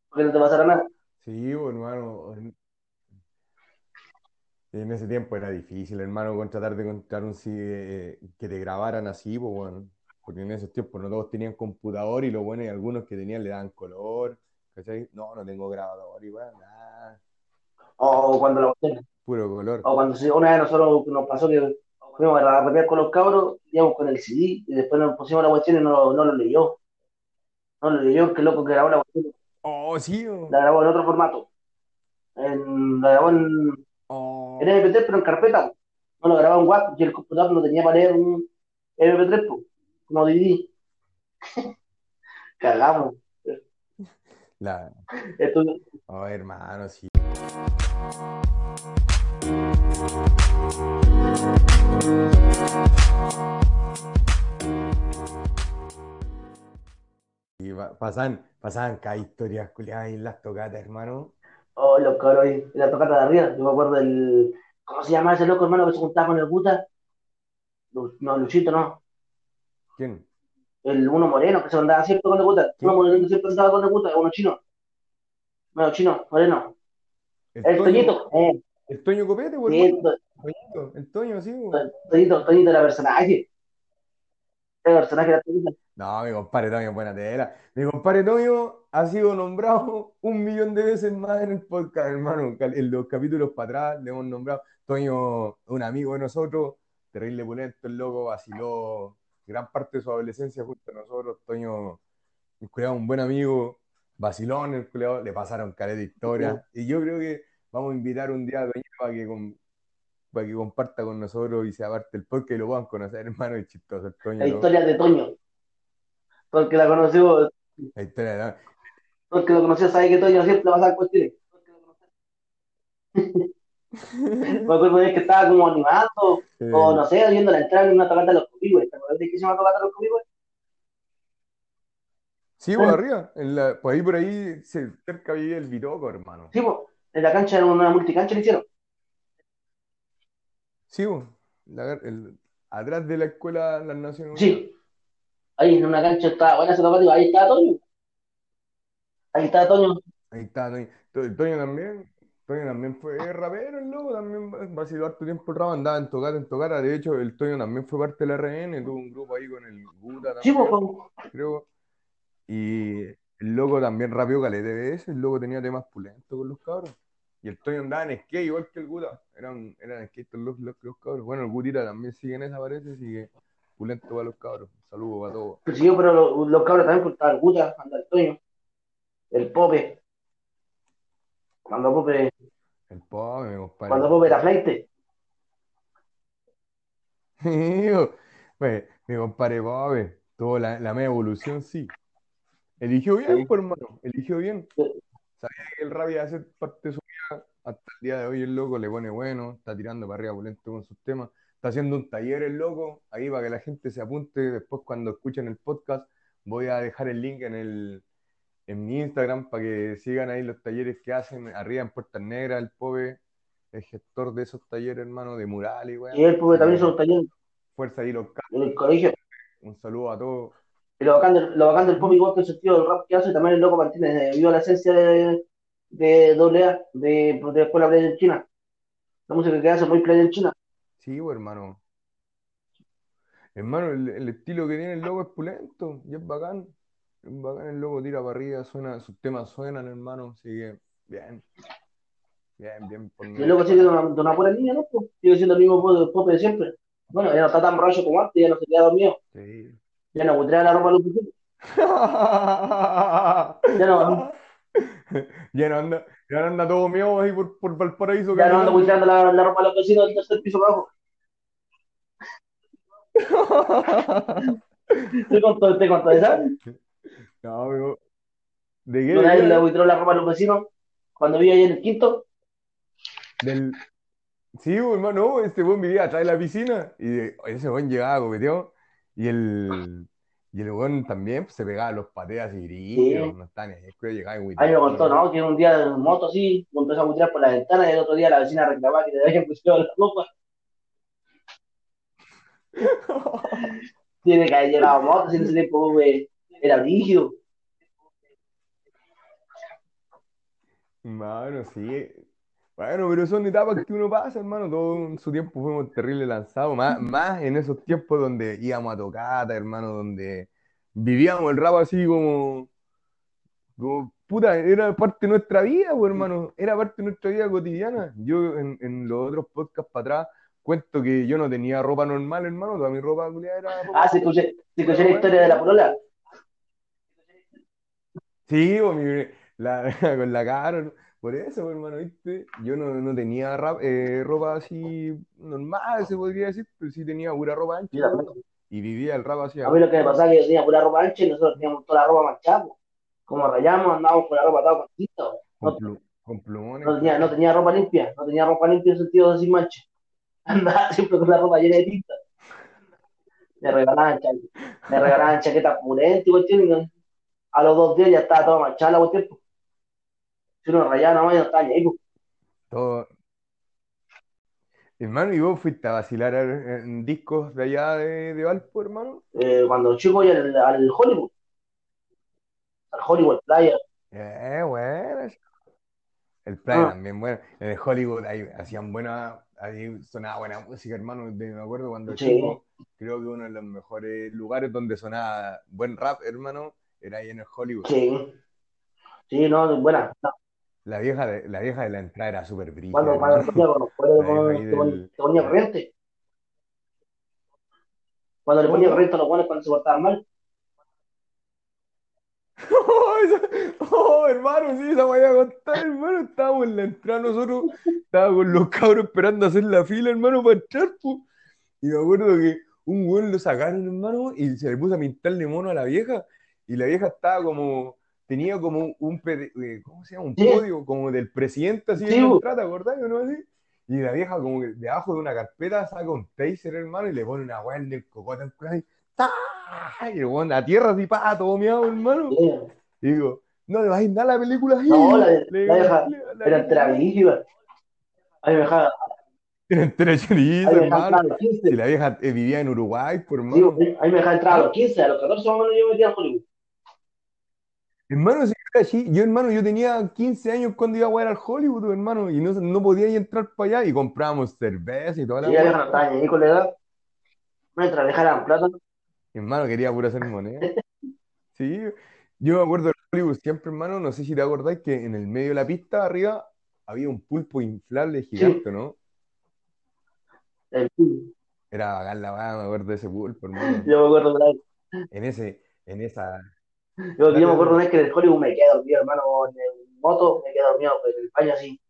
porque no te pasara nada. Sí, pues, hermano. En ese tiempo era difícil, hermano, con tratar de encontrar un CD que te grabaran así, bueno. Porque en esos tiempos no todos tenían computador y lo bueno, y algunos que tenían le daban color. ¿Cachai? No, no tengo grabador, igual, nada, O cuando la cuestión, puro color. o cuando una vez nosotros nos pasó que fuimos a rapear con los cabros, íbamos con el CD y después nos pusimos la cuestión y no, lo- no lo leyó. No lo leyó, que loco que grabó la cuestión. Oh, sí, oh. La grabó en otro formato. En, la grabó en, Oh. en MP3, pero en carpeta. No lo grababa en WAP y el computador no tenía para leer un MP3, po, no DVD. Cagamos. La... Esto, Oh, hermano, sí. Y pa- pasan, pasaban cada historias culiadas en las tocatas, hermano. oh, los cabros ahí, la tocata de arriba. Yo me acuerdo del. ¿Cómo se llama ese loco, hermano, que se juntaba con el Guta? Lu- No, Luchito, no. ¿Quién? El uno moreno que se andaba siempre con el Guta. Sí. Uno moreno que siempre andaba con el Guta, uno chino. No, chino, moreno. El El Toñito, eh, el Toño Copete, pues, sí, hermano. To- Toñito, el Toño, sí, pues. To- Toñito, Toñito era personaje. El personaje era Toñito. No, mi compadre Toño buena tela. Mi compadre Toño ha sido nombrado un millón de veces más en el podcast, hermano. En los capítulos para atrás le hemos nombrado. Toño, un amigo de nosotros, terrible pulento, el loco, vaciló gran parte de su adolescencia junto a nosotros. Toño, un buen amigo, vacilón, el culiao, le pasaron caleta de historia. Y yo creo que vamos a invitar un día a Toño para que, con- para que comparta con nosotros y sea parte del podcast y lo puedan conocer, hermano. Es chistoso el Toño, La historia de Toño. Porque la conoció, La historia de porque lo conoció, sabe que Toño siempre le pasaba cuestiones. Me acuerdo de que estaba como animando, o no sé, viendo la entrada en una tocata de los cubigües. ¿Te acuerdas de que se llama tocata de los cubigües? Sí, por arriba, en la, por ahí, por ahí, se- cerca vive el Bitoco, hermano. Sí, pues, en la cancha, en una multicancha le hicieron. Sí, bo, la- el- atrás de la escuela Las Naciones Unidas. Sí, ahí en una cancha estaba buena esa tocata, ahí estaba Toño. Ahí estaba Toño. Ahí está Toño. To- Toño también, Toño también fue rapero, el loco, también vaciló harto tiempo el rap, andaba en tocata, en tocata. De hecho, el Toño también fue parte de la RN, tuvo un grupo ahí con el Guta Sí, pues, también, con- creo. Y el loco también rapeó caleta de veces, el loco tenía temas pulentos con los cabros. Y el Toño andaba en skate igual que el Guta. Eran, eran skaters los, los, los cabros. Bueno, el Gutita también sigue en esa, parece, sigue pulento para los cabros. Saludos para todos. Pero sí, pero los, los cabros también, estaba el Guta, anda el Toño, el Pope. Cuando Pope, El pobre, compadre. cuando Pope era flight. Mi compadre Pobre, tuvo la, la media evolución, sí. Eligió bien, Sí. pues, hermano, eligió bien. Sabía que el rap iba a ser parte de su vida. Hasta el día de hoy el loco le pone bueno, está tirando para arriba pulento con sus temas. está haciendo un taller el loco, ahí para que la gente se apunte. Después, cuando escuchen el podcast, voy a dejar el link en, el, en mi Instagram para que sigan ahí los talleres que hacen arriba en Puertas Negras. El POVE es gestor de esos talleres, hermano, de mural y Y el POVE también son talleres. Fuerza ahí los En el colegio. Un saludo a todos. Y lo bacán, del, lo bacán del POVE, igual que el sentido del rap que hace, también el loco Martínez, viva la esencia de, de AA, de, de Escuela Playa en China. La música que hace muy playa en China. Sí, pues, hermano. Hermano, el, estilo que tiene el loco es pulento y es bacán. Es bacán, el loco tira para arriba, suena, sus temas suenan, hermano, así que bien. Bien, bien. Por y el loco sigue de una, de una buena línea, ¿no? Sigue siendo el mismo pop de siempre. Bueno, ya no está tan borracho como antes, ya no se queda dormido. Sí. Ya no botrea la ropa a los Ya no. ya no anda, ya no anda todo mío ahí por, por Valparaíso. Ya no anda buceando la, la ropa a los vecinos del tercer piso abajo. ¿Te contó, te contó esa? No, amigo. ¿De qué? ¿No nadie le buitró la ropa a los vecinos cuando vi ahí en el quinto? Del... Sí, hermano, este buen vivía atrás de la piscina y ese buen llegaba, cometió, y el, y el también pues, se pegaba los pateas y grillos, sí. no está ni llegaba y Ahí me contó, ¿no? Que un día en moto así, empezó a buitrar por la ventana y el otro día la vecina reclamaba que le habían puesto la ropa. Tiene que haber llegado moto, en ese tiempo era rígido. Mano, sí. Bueno, pero son etapas que uno pasa, hermano. Todo en su tiempo fuimos terrible lanzados. Más, más en esos tiempos donde íbamos a tocata, hermano, donde vivíamos el rap así como, como puta, era parte de nuestra vida, pues, hermano. Era parte de nuestra vida cotidiana. Yo en, en los otros podcasts para atrás cuento que yo no tenía ropa normal, hermano, toda mi ropa era ropa Ah, ¿se escuché, escuché la historia de la polola? Sí, pues, la, con la cara, por eso, pues, hermano, ¿viste? Yo no, no tenía eh, ropa así normal, se podría decir, pero sí tenía pura ropa ancha. y vivía el rap así. A mí lo que me pasaba es que yo tenía pura ropa ancha y nosotros teníamos toda la ropa manchada. Pues. Como rayamos, andábamos con la ropa toda cortita. Con, con plumones. No tenía, no tenía ropa limpia, no tenía ropa limpia en sentido de sin mancha andaba siempre con la ropa llena de tinta. Me regalaban, me regalaban chaquetas pulentas y cuestiones. A los dos días ya estaba todo manchada la cuestión. Si uno rayaba no, no estaba ahí. Todo. Hermano, ¿y vos fuiste a vacilar en discos de allá de, de Valpo, hermano? Eh, cuando chico iba al, al Hollywood. Al Hollywood Playa. Eh, bueno. El Playa ah. también, bueno. En el Hollywood ahí hacían buena ahí sonaba buena música, hermano. me acuerdo cuando chico, creo que uno de los mejores lugares donde sonaba buen rap, hermano, era ahí en el Hollywood. Sí, sí, no, buena. La vieja de la, vieja de la entrada era súper brillante. Cuando, cuando ponía, te ponía corriente. Cuando le ponía corriente a los buenos cuando se portaban mal. Oh, hermano, sí, esa voy a contar, hermano. Estábamos en la entrada nosotros, estábamos con los cabros esperando hacer la fila, hermano, para entrar, Y me acuerdo que un güey lo sacaron, hermano, y se le puso a pintarle mono a la vieja. Y la vieja estaba como, tenía como un, eh, ¿cómo se llama? Un podio, como del presidente, así, de entrada, ¿te acordás? ¿no? Así. Y la vieja, como que debajo de una carpeta, saca un taser, hermano, y le pone una weá en el cocote al Y el weón a tierra así, pa, todo miado, hermano. Y digo, no le vas a ir nada a la película ahí. No, la, le, la vieja era entregadísima. Ahí me dejaba. Era entregadísima, hermano. Si la vieja eh, vivía en Uruguay, por hermano. Sí, ahí me dejaba entrar a los 15, a los 14 más o menos yo me metía a Hollywood. Hermano, si era así, yo hermano, yo tenía 15 años cuando iba a jugar al Hollywood, hermano, y no, no podía ir entrar para allá y comprábamos cerveza y toda la Sí, ya estaba ahí con la edad. Mientras dejaran plata. Hermano, quería pura hacer moneda. Sí, yo me acuerdo de Hollywood siempre, hermano, no sé si te acordáis que en el medio de la pista, arriba, había un pulpo inflable gigante, ¿no? El pulpo. Era bacán la me acuerdo de ese pulpo, hermano. Yo me acuerdo de En ese, en esa. Yo, yo me acuerdo una vez que en el Hollywood me quedé dormido, hermano, en el moto me quedé dormido, pero en el baño así.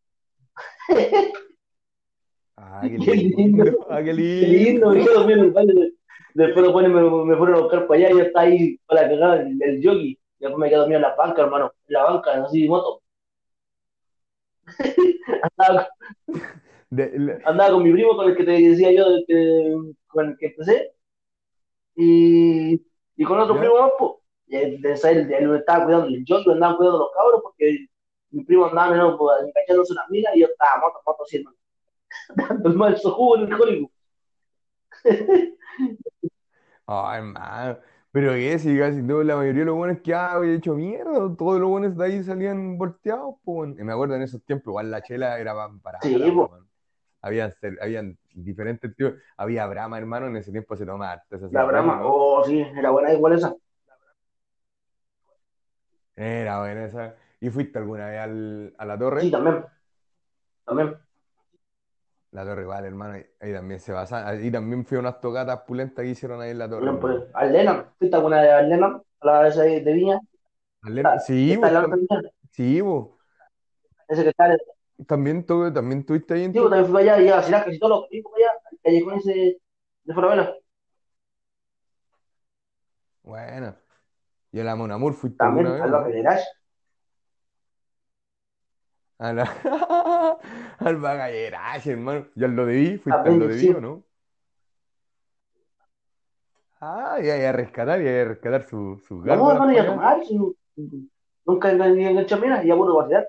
Ah, qué lindo. Ah, qué lindo. Qué lindo, me quedé dormido en el baño. Después me, me fueron a buscar para allá y ya está ahí para cagar el, el yogi. Después me quedé dormido en la banca, hermano. En la banca, así de moto. De- la- Andaba con mi primo, con el que te decía yo, que- con el que empecé, y, y con otro ¿Ya? primo más, pues. Él, él, estaba cuidando, yo lo andaba cuidando los cabros, porque mi primo andaba menos, pues, enganchándose una mina, y yo estaba moto, moto. Dando el mal jugo en el Hollywood. Ay, hermano. Pero que si casi todo, la mayoría de los buenos que había hecho mierda, todos los buenos de ahí salían volteados, pues. me acuerdo en esos tiempos, igual la chela era pa- para Sí, para, weón. Habían, habían diferentes tipos. Había Brahma, hermano, en ese tiempo se tomaba La Brahma, oh, sí, era buena igual esa. Era buena esa. ¿Y fuiste alguna vez al- a la torre? Sí, también, también. La torre igual, hermano, ahí, ahí también se basa. Ahí también fui a unas tocatas pulentas que hicieron ahí en la torre, También, pues, al Lennon, ¿fuiste alguna de al Lennon? A la esa de, de Viña, Alena- está, Sí, está vos, al también, sí, vos. ese que está, en- También, tu- también estuviste ahí en sí, pues, tu... también fui para allá, y a vacilar casi todos los para allá, al callejón ese de Falabella. Bueno. ¿Y a la También, Barrio no? de Garage. A la... Al Bagallerache, hermano. ¿Y al lo de Vi? ¿Fuiste al lo También, de Vi o no? Ah, y ahí a rescatar, y a rescatar su- sus No, gárgolas hermano, iba a tomar, si no- nunca engan- enganché minas, y ya puro vacilar.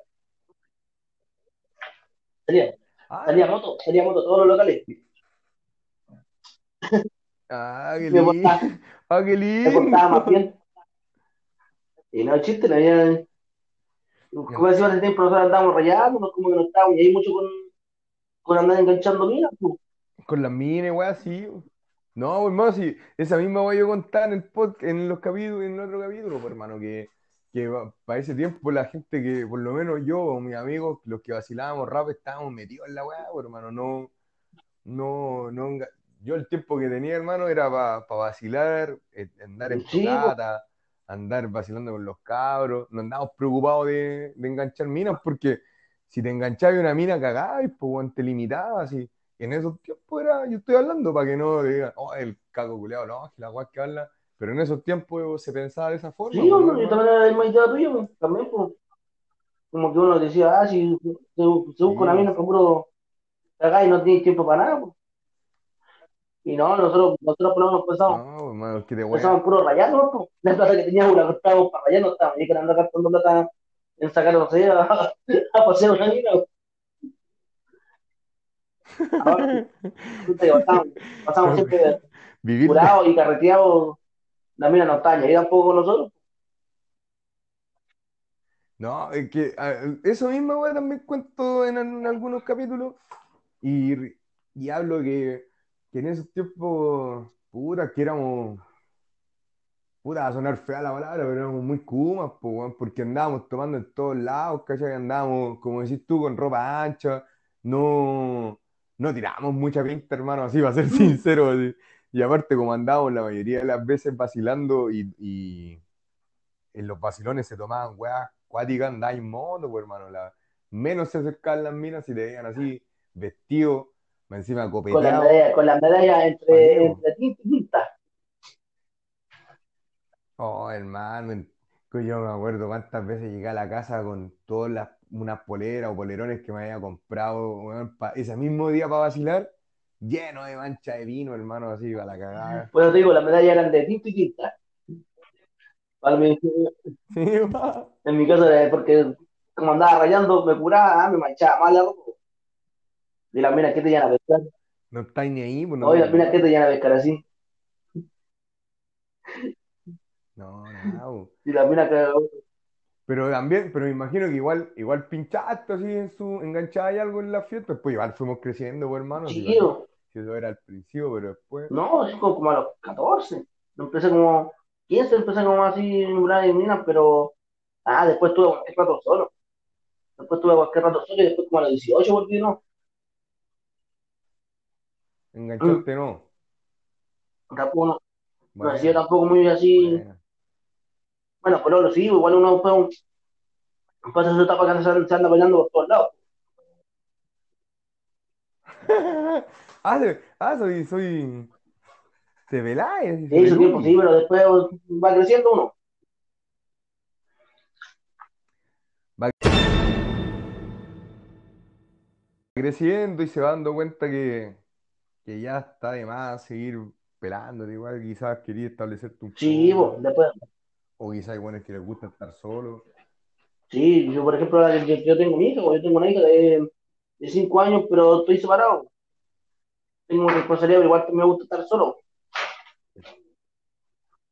Salía, Ah, salía moto, salía moto, todos los locales. ah, qué Me lindo. portaba, Ah, qué me portaba más lindo. bien. Y no, chiste, no había. Como decía hace tiempo, nosotros andábamos rayando, como que no estábamos, y ahí mucho con, con andar enganchando minas, pues. Con las minas, weá, sí. No, pues, hermano, sí. Esa misma voy a contar en el podcast, en los capítulos, en el otro capítulo, pues, hermano, que, que para ese tiempo la gente que, por lo menos yo o mis amigos, los que vacilábamos rap, estábamos metidos en la weá, pues, hermano, no, no, no, yo el tiempo que tenía, hermano, era para vacilar, eh, andar en tocata, andar vacilando con los cabros, no andábamos preocupados de, de enganchar minas, porque si te enganchabas una mina, cagabas, pues, te limitabas, y en esos tiempos era, yo estoy hablando para que no digan, oh, el caco culeado, no, que la weá que habla, pero en esos tiempos se pensaba de esa forma, Sí, pues, ¿no, yo también era la idea tuya, pues, también, pues. Como que uno decía, ah, si se, se busca una mina, pues puro cagar y no tiene tiempo para nada, pues. Y no, nosotros, nosotros por lo menos pensamos, no, hermano, que te pensábamos weá. puro rayando, pues. La plata que teníamos la gastábamos para rayar, no estábamos ni queriendo gastando plata en sacar, no sé, a, a pasear una pues. Ahora, que pasamos, pasamos siempre Vivir de... curados y carreteados, la mina no está añadida un poco con nosotros. No, es que eso mismo, weá, también cuento en, en algunos capítulos y, y hablo que, que en esos tiempos, puta, que éramos, puta, va a sonar fea la palabra, pero éramos muy kumas, po, porque andábamos tomando en todos lados, ¿cachai? Andábamos, como decís tú, con ropa ancha, no, no tirábamos mucha pinta, hermano, así, para ser sincero, así. Y aparte, como andábamos la mayoría de las veces vacilando y, y en los vacilones se tomaban weas cuáticas, en moto, pues, hermano, la, menos se acercaban las minas si te veían así, vestido, encima Con copeteado, con las medallas ¿para qué, entre, po? entre tinta y tinta. Oh, hermano, yo me acuerdo cuántas veces llegué a la casa con todas las, unas poleras o polerones que me había comprado, pa- ese mismo día para vacilar, lleno de mancha de vino, hermano, así, para la cagada. Bueno, te digo, las medallas eran de tinta y tinta. Para mí, Sí, pa. en mi caso, era porque como andaba rayando, me curaba, ah, me manchaba mal la ropa. Y las minas que te llenan a pescar. no estáis ni ahí, pues no, Oye, las minas que te llenan a pescar así. no, po. Y las minas que. Pero también, pero me imagino que igual, igual pinchaste así en su, engancháis algo en la fiesta, pues igual fuimos creciendo, pues hermano, si, qué, Chido. si eso era al principio, pero después, No, como, como a los 14. Empecé como 15, empecé como así en una de minas, pero. Ah, después tuve cualquier rato solo. Después tuve cualquier rato solo y después como a los 18 volví, ¿no? Mm. engancharte no. Tampoco no, no he sido Bueno, tampoco muy así. bueno. Bueno, pero lo sí, igual uno un, pasa su etapa que se anda bailando por todos lados. Ah, ah, soy, soy, te veláis, su tiempo sí, pero después va creciendo uno. creciendo y se va dando cuenta que, que ya está de más seguir pelándote, igual quizás quería establecerte un Sí, bo, después, o quizás hay buenos que les gusta estar solo. sí, yo por ejemplo, yo, yo tengo mi hija, yo tengo una hija de, de cinco años, pero estoy separado. Tengo responsabilidad, pero igual me gusta estar solo.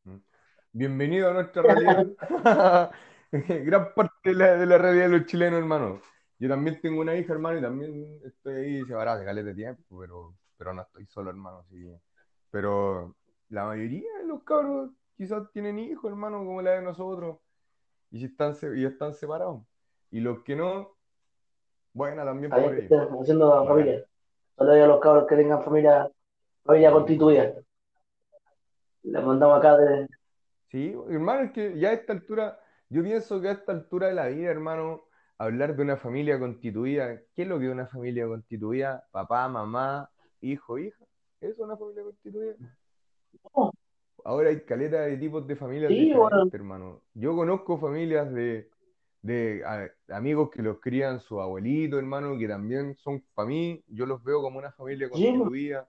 ¿Mm? Bienvenido a nuestra realidad. Gran parte de la, de la realidad de los chilenos, hermano. Yo también tengo una hija, hermano, y también estoy ahí separado hace caleta de tiempo, pero, pero no estoy solo, hermano. Sí. Pero la mayoría de los cabros quizás tienen hijos, hermano, como la de nosotros, y, si están, se- y están separados. Y los que no, bueno, también por ellos. haciendo familia. Solo a los cabros que tengan familia, familia constituida. Les mandamos acá de, Sí, hermano, es que ya a esta altura, yo pienso que a esta altura de la vida, hermano, hablar de una familia constituida, ¿qué es lo que es una familia constituida? Papá, mamá, hijo, hija. ¿Eso es una familia constituida? No. Ahora hay caleta de tipos de familias Sí, bueno. hermano. Yo conozco familias de, de a- amigos que los crían su abuelito, hermano, que también son para mí, yo los veo como una familia Sí, constituida.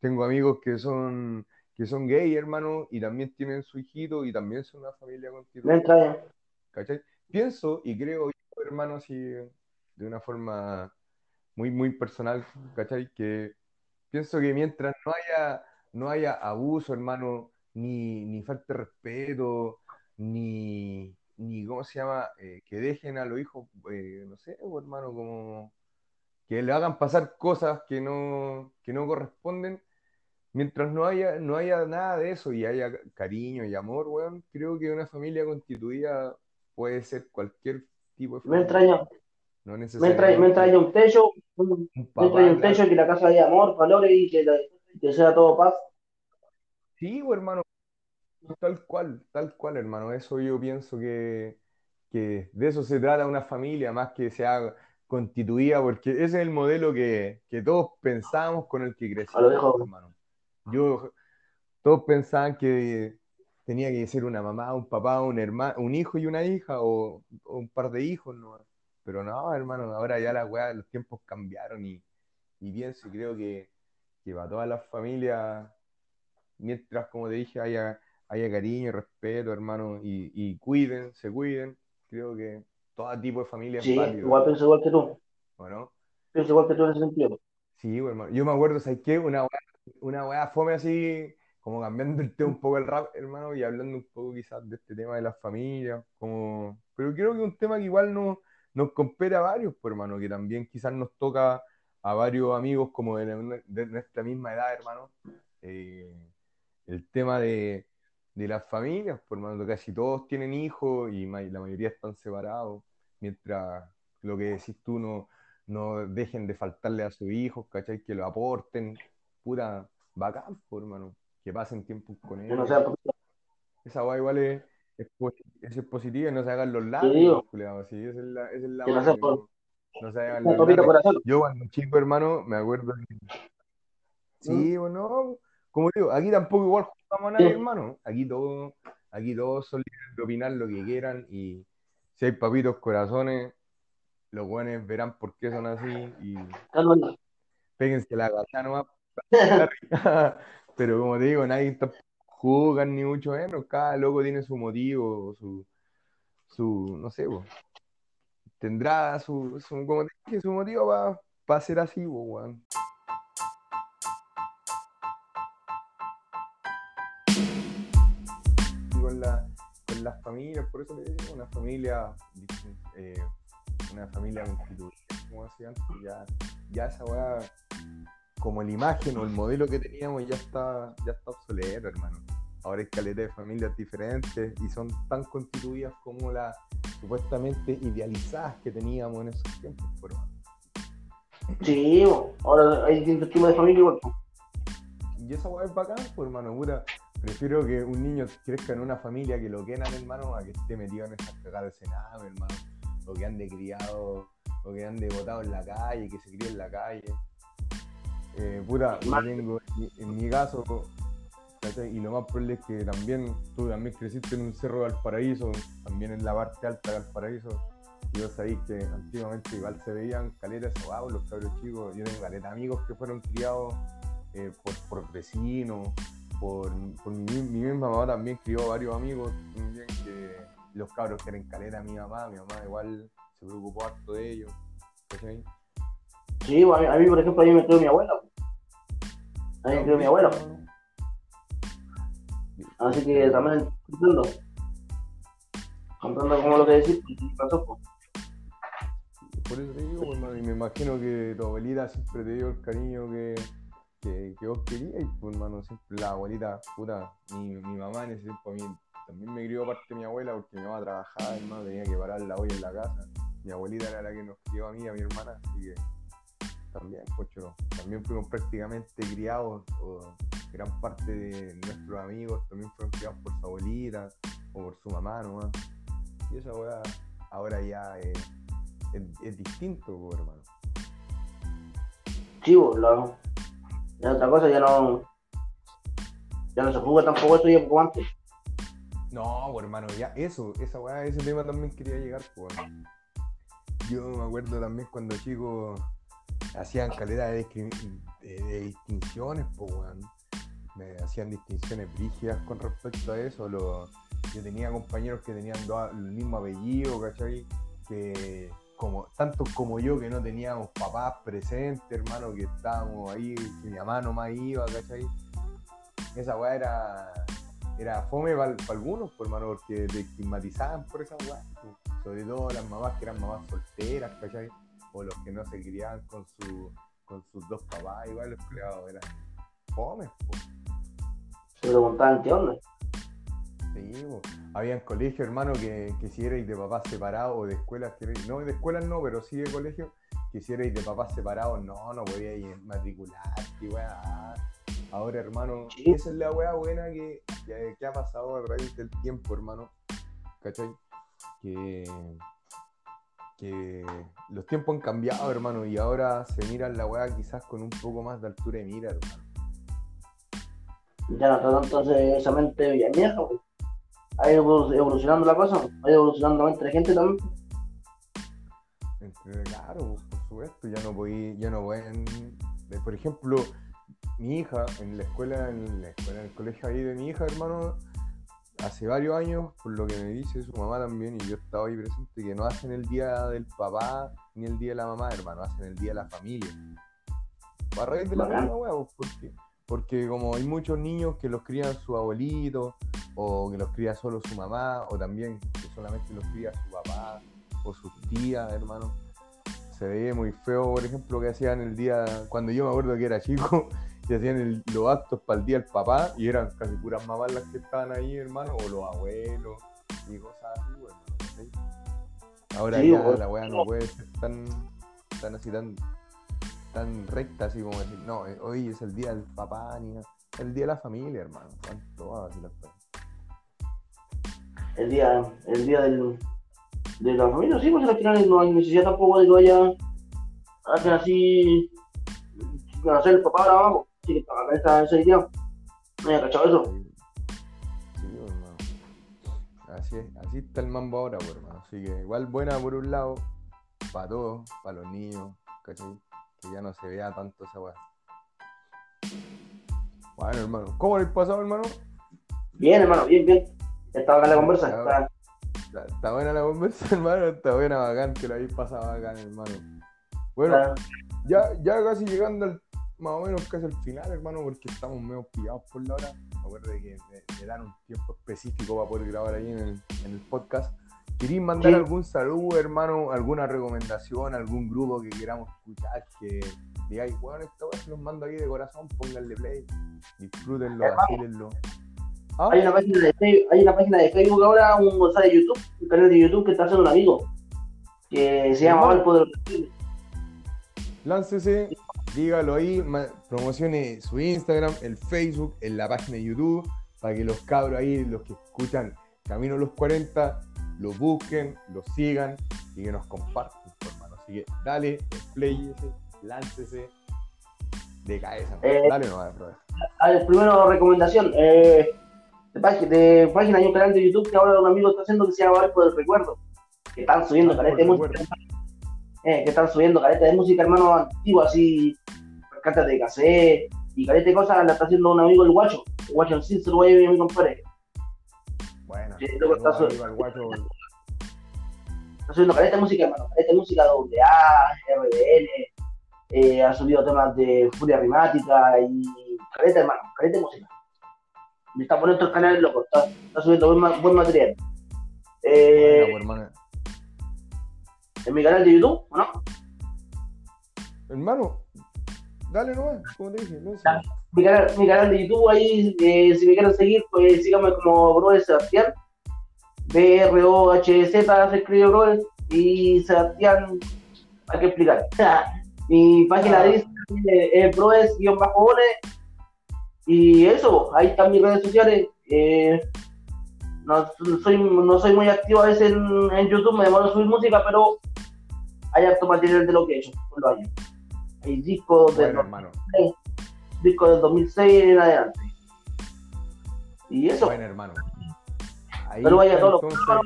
Tengo amigos que son, que son gay, hermano, y también tienen su hijito y también son una familia constituida. ¿Cachai? Pienso y creo hermano, así de una forma muy, muy personal, ¿cachai? Que pienso que mientras no haya, no haya abuso, hermano, ni, ni falta de respeto, ni, ni ¿cómo se llama? Eh, que dejen a los hijos, eh, no sé, pues, hermano, como que le hagan pasar cosas que no, que no corresponden. Mientras no haya, no haya nada de eso y haya cariño y amor, weón, creo que una familia constituida puede ser cualquier tipo de Me familia. No me me necesariamente entraña un techo, un- un me techo, que la casa haya amor, valores y que, la- que sea todo paz. Sí, hermano, tal cual, tal cual, hermano. Eso yo pienso que, que de eso se trata una familia, más que sea constituida, porque ese es el modelo que, que todos pensamos con el que crecimos, hermano. Yo, todos pensaban que tenía que ser una mamá, un papá, un hermano, un hijo y una hija, o, o un par de hijos, ¿no? Pero no, hermano, ahora ya la weá, los tiempos cambiaron y, y pienso y creo que, que para todas las familias, mientras, como te dije, haya, haya cariño, respeto, hermano, y, y cuiden, se cuiden, creo que todo tipo de familia es sí, válido, igual pienso igual que tú, ¿o no? pienso igual que tú en ese sentido. Sí, pues, hermano. Yo me acuerdo, ¿sabes qué? Una weá, una weá fome así, como cambiando el tema un poco el rap, hermano, y hablando un poco quizás de este tema de las familias, como... Pero creo que es un tema que igual no, nos compete a varios, pues, hermano, que también quizás nos toca a varios amigos como de, la- de nuestra misma edad, hermano. Eh, el tema de, de las familias, por hermano, casi todos tienen hijos y la mayoría están separados, mientras lo que decís tú no, no dejen de faltarle a sus hijos, ¿cachai? Que lo aporten, pura bacán, por hermano, que pasen tiempo con Que no ellos. sea Esa guay igual es, es, es positiva y no se hagan los labios, sí, esa es la, esa es la que no por, se hagan los labios. Yo cuando chico, hermano, me acuerdo que ¿Mm? Sí, bueno, como digo, aquí tampoco igual jugamos a nadie, Sí, hermano. Aquí todos, aquí todos son libres de opinar lo que quieran y si hay papitos corazones, los buenos verán por qué son así y péguense la gata nomás. Pero como te digo, nadie está juzgan ni mucho menos. Cada loco tiene su motivo, su, su, no sé, po. tendrá su, su, como te su motivo para ser así, weón. con, la, con las familias, por eso le digo una familia, eh, una familia constituida, como decía antes, ya, ya esa weá, como la imagen o el modelo que teníamos ya está, ya está obsoleto, hermano. Ahora hay caleta de familias diferentes y son tan constituidas como las supuestamente idealizadas que teníamos en esos tiempos, hermano. Sí, ahora hay distintos tipos de familia igual. Y esa weá es bacán, pues hermano, puta. Prefiero que un niño crezca en una familia que lo quieran, hermano, a que esté metido en esas cagadas de senado, hermano. O que ande criado, o que ande botado en la calle, que se críe en la calle. Eh, puta, yo Mal. tengo, en mi caso, y lo más probable es que también tú también creciste en un cerro de Valparaíso, también en la parte alta de Valparaíso. Y vos sabéis que antiguamente igual se veían caletas o los cabros chicos. Yo tengo caletas amigos que fueron criados eh, por, por, vecinos, por, por mi, mi, misma mamá también crió varios amigos también que los cabros que eran caleta mi mamá, mi mamá igual se preocupó harto de ellos. ¿cachai? Sí, a mí, por ejemplo, a mí me crió mi abuela. Me crió mi abuela. Así que también comprendo. Comprendo como lo que decís, pasó. Por eso te digo, hermano, y me imagino que tu abuelita siempre te dio el cariño que, que, que vos querías, pues hermano, siempre la abuelita, puta, mi, mi mamá en ese tiempo a mí también me crió parte de mi abuela porque mi mamá trabajaba, hermano, tenía que parar la olla en la casa. Mi abuelita era la que nos crió a mí y a mi hermana, así que también, pocho, también fuimos prácticamente criados, o gran parte de nuestros amigos también fueron criados por su abuelita o por su mamá nomás. Y esa weá ahora ya es, es, distinto, hermano. Sí, la, ya otra cosa ya no ya no se juega tampoco esto ya poco antes. No, pues, hermano, ya eso, esa weá, ese tema también quería llegar, pues. Yo me acuerdo también cuando chicos hacían calidad de, distinciones, pues. Me hacían distinciones brígidas con respecto a eso. yo tenía compañeros que tenían el mismo apellido, ¿cachai? Que como, tantos como yo que no teníamos papás presentes, hermano, que estábamos ahí, que mi mamá nomás iba, ¿cachai? Esa weá era era fome para algunos, por hermano, porque te estigmatizaban por esa weá. Sobre todo las mamás que eran mamás solteras, ¿cachai? O los que no se criaban con, su, con sus dos papás, igual los criados eran fome. Se preguntaban qué onda. Sí, había colegios, hermano, que, que si erais de papás separados o de escuelas, que no, de escuelas no, pero sí de colegios, que si erais de papás separados, no, no podíais matricular, y weá Ahora, hermano, esa es la weá buena que, que, ha pasado a través del tiempo, hermano. ¿Cachai? Que, que los tiempos han cambiado, hermano, y ahora se mira la weá quizás con un poco más de altura de mira, hermano. Ya no está tanto esa mente vieja, Ha ido evolucionando la cosa, ha ido evolucionando la mente de gente también. Claro, por supuesto, ya no voy, ya no pueden, por ejemplo, mi hija, en la escuela, en la escuela, en el colegio ahí de mi hija, hermano, hace varios años, por lo que me dice su mamá también, y yo estaba ahí presente, que no hacen el día del papá ni el día de la mamá, hermano, hacen el día de la familia. A raíz de la misma huevo, porque, porque como hay muchos niños que los crían su abuelito, o que los cría solo su mamá, o también que solamente los cría su papá, o sus tías, hermano. Se veía muy feo, por ejemplo, que hacían el día, cuando yo me acuerdo que era chico, se hacían los actos para el día del papá y eran casi puras mamás las que estaban ahí, hermano, o los abuelos y cosas así, bueno, Ahora ya la weá no puede ser tan, tan así, tan, tan recta así como decir, no, eh, hoy es el día del papá, ni nada. El día de la familia, hermano. ¿Cuánto así las El día, el día del, de la familia, sí, pues al final no hay necesidad tampoco de que vaya a hacer así, a hacer el papá ahora abajo. Que acá está esa idea. No había cachado eso. Sí, hermano. Así es, así está el mambo ahora, pues, hermano. Así que igual buena por un lado, para todos, para los niños, ¿cachai? Que ya no se vea tanto esa weá. Bueno, hermano, ¿cómo le pasado, hermano? Bien, hermano, bien, bien. Está bacán la conversa. Está, está, buena la conversa, hermano. Está buena, bacán, que lo habéis pasado bacán, hermano. Bueno, ya, ya casi llegando al más o menos casi al final, hermano, porque estamos medio pillados por la hora. Acuérdate que me, dan un tiempo específico para poder grabar ahí en el, en el podcast. ¿Queréis mandar algún saludo, hermano? ¿Alguna recomendación? ¿Algún grupo que queramos escuchar? Que digáis, bueno, esto se los mando ahí de corazón, pónganle play, disfrútenlo, vacílenlo. ¿Ah? Hay, una página de, hay una página de Facebook ahora, un WhatsApp de YouTube, un canal de YouTube que está haciendo un amigo, que se llama El Poder Láncese dígalo ahí, promocione su Instagram, el Facebook, en la página de YouTube, para que los cabros ahí, los que escuchan Camino a los 40, lo busquen, lo sigan y que nos compartan, hermano. Así que dale, playese, láncese de cabeza. Eh, dale no, a ver, primero recomendación. Eh, de, página, de página hay un canal de YouTube que ahora un amigo está haciendo que se llama Barco del Recuerdo. que están subiendo caleta de música, eh, que están subiendo caleta de música, hermano, antiguo, así, cantas de cassette y caleta de cosas, la está haciendo un amigo el guacho, el guacho en ir a mi compadre. Bueno, Sí, luego está su- el guacho, Está subiendo caleta de música, hermano, caleta de música AA, RBL, eh, ha subido temas de Furia Rimática y caleta, hermano, caleta de música. Me está poniendo el canal loco, está, está subiendo buen, ma- buen material. Eh, Bueno, pues, hermano. En mi canal de YouTube, ¿o ¿no? Hermano, dale nomás, como te dije, no sé. Mi canal, mi canal de YouTube, ahí, eh, si me quieren seguir, pues síganme como Broes Sebastián. B-R-O-H-Z se escribe Broes y Sebastián, hay que explicar. mi página de Instagram eh, es Broes-Ole y eso, ahí están mis redes sociales. Eh, no, soy, no soy muy activo a veces en, en YouTube, me demoro subir música, pero hay harto material de lo que he hecho por los años. Hay discos de Bueno, hermano. disco del 2006 en adelante. Y eso, Bueno, hermano. Ahí Pero vaya, está, todos los entonces,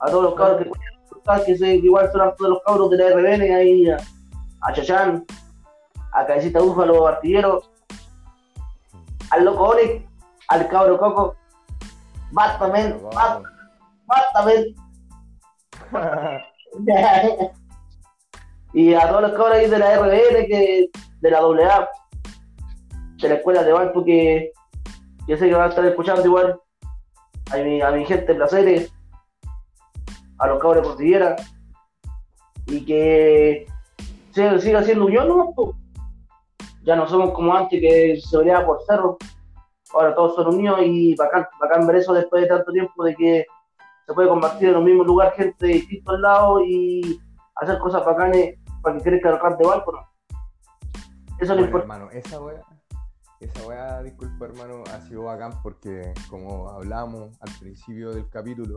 a todos los cabros que que sé que igual son de los cabros de la RBN, ahí a, a Chachán, a Cabecita Búfalo Artillero, al Loco Onyx, al Cabro Coco, vamos. basta men. y a todos los cabros ahí de la RBN, que, de la AA, de la escuela de Valpo, que yo sé que van a estar escuchando igual. A mi, a mi gente placeres, a los cabros de Cordillera, y que siga, siga siendo unión, ¿no? Ya no somos como antes que se veía por cerro, ahora todos son unidos y bacán, bacán ver eso después de tanto tiempo de que se puede compartir en un mismo lugar gente de distintos lados y hacer cosas bacanes para que crezca el rap de Valpo, ¿no? Eso es lo Bueno, importante. hermano, esa weá, esa weá, disculpa hermano, ha sido bacán porque como hablábamos al principio del capítulo,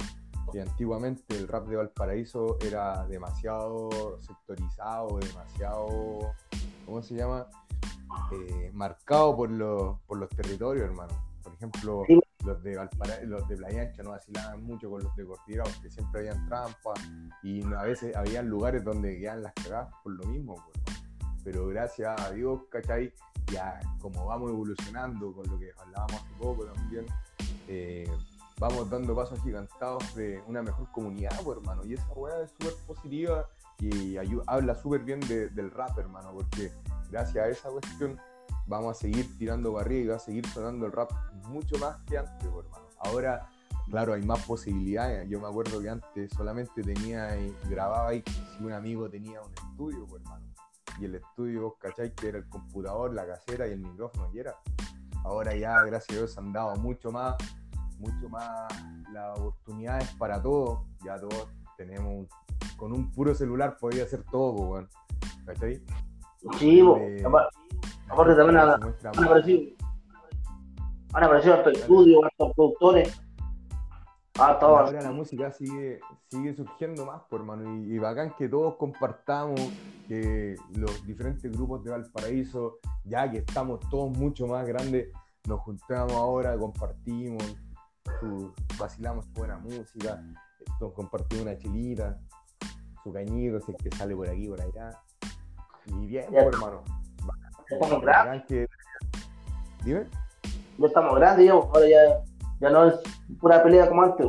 que antiguamente el rap de Valparaíso era demasiado sectorizado, demasiado, ¿cómo se llama? Eh, marcado por los, por los territorios, hermano. Por ejemplo, Sí. los de los de Playa Ancha no vacilaban mucho con los de Cordillera porque siempre habían trampas y a veces habían lugares donde quedaban las cagadas por lo mismo, pues, pero gracias a Dios, ¿cachai? Ya como vamos evolucionando con lo que hablábamos hace poco también, eh, vamos dando pasos agigantados de una mejor comunidad, pues, hermano, y esa weá es súper positiva y ayu- habla súper bien de- del rap, hermano, porque gracias a esa cuestión vamos a seguir tirando barriga a seguir sonando el rap mucho más que antes, hermano. Ahora, claro, hay más posibilidades. Yo me acuerdo que antes solamente tenía, grababa y si un amigo tenía un estudio, hermano. Y el estudio, vos cachai, que era el computador, la casera y el micrófono, y era. Ahora ya, gracias a Dios, han dado mucho más, mucho más las oportunidades para todos. Ya todos tenemos, un- con un puro celular podía hacer todo, weón. ¿Cachai? Sí, Apar- aparte también muestra han aparecido, han aparecido hartos estudios, hartos productores, a todos. Ahora la música sigue, sigue surgiendo más, por hermano, y, y bacán que todos compartamos, que los diferentes grupos de Valparaíso, ya que estamos todos mucho más grandes, nos juntamos ahora, compartimos, vacilamos buena música, nos compartimos una chilita, su cañito, si es que sale por aquí, por allá. Y bien, Ya. por hermano. Estamos que... Dime. Ya estamos grandes, bo. ahora ya, ya no es pura pelea como antes.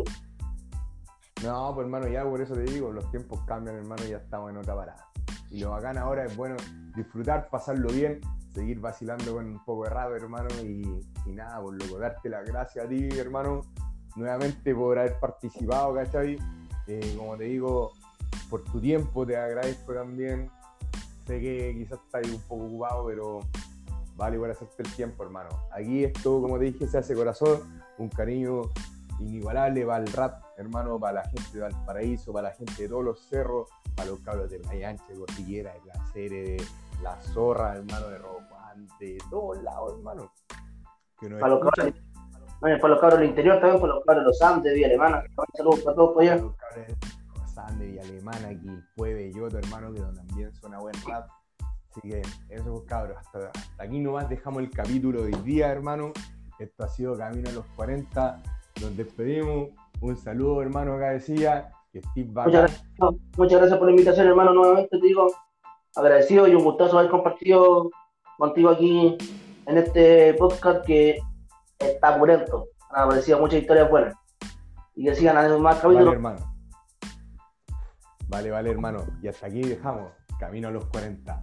No, pues hermano, ya por eso te digo, los tiempos cambian, hermano, ya estamos en otra parada. Y lo bacán ahora es, bueno, disfrutar, pasarlo bien, seguir vacilando con un poco de rap, hermano, y, y nada, por loco, darte las gracias a ti, hermano, nuevamente por haber participado, ¿cachai? Eh, como te digo, por tu tiempo, te agradezco también. Sé que quizás estás un poco ocupado, pero vale igual hacerte el tiempo, hermano. Aquí esto, como te dije, se hace corazón, un cariño inigualable para el rap, hermano, para la gente de Valparaíso, para la gente de todos los cerros, para los cabros de Playa Ancha, de Cordillera, de Placeres, de La Zorra, hermano, de Juan, de todos lados, hermano. Que nos Para los cabros, para los cabros del interior también, para los cabros de los Andes, de Villa Alemana. Saludos para todos por para allá. los cabros de Sander y Alemana, aquí Puebe, Yoto, hermano, que también suena buen rap. Así que eso, cabros, hasta, hasta aquí nomás dejamos el capítulo de hoy día, hermano. Esto ha sido Camino a los 40. Nos despedimos. Un saludo, hermano, acá decía. Que Steve muchas, gracias, muchas gracias por la invitación, hermano, nuevamente te digo. Agradecido y un gustazo haber compartido contigo aquí en este podcast que está purento. Han aparecido muchas historias buenas. Y que sigan haciendo más capítulos. Vale, hermano. Vale, vale, hermano. Y hasta aquí dejamos. Camino a los 40.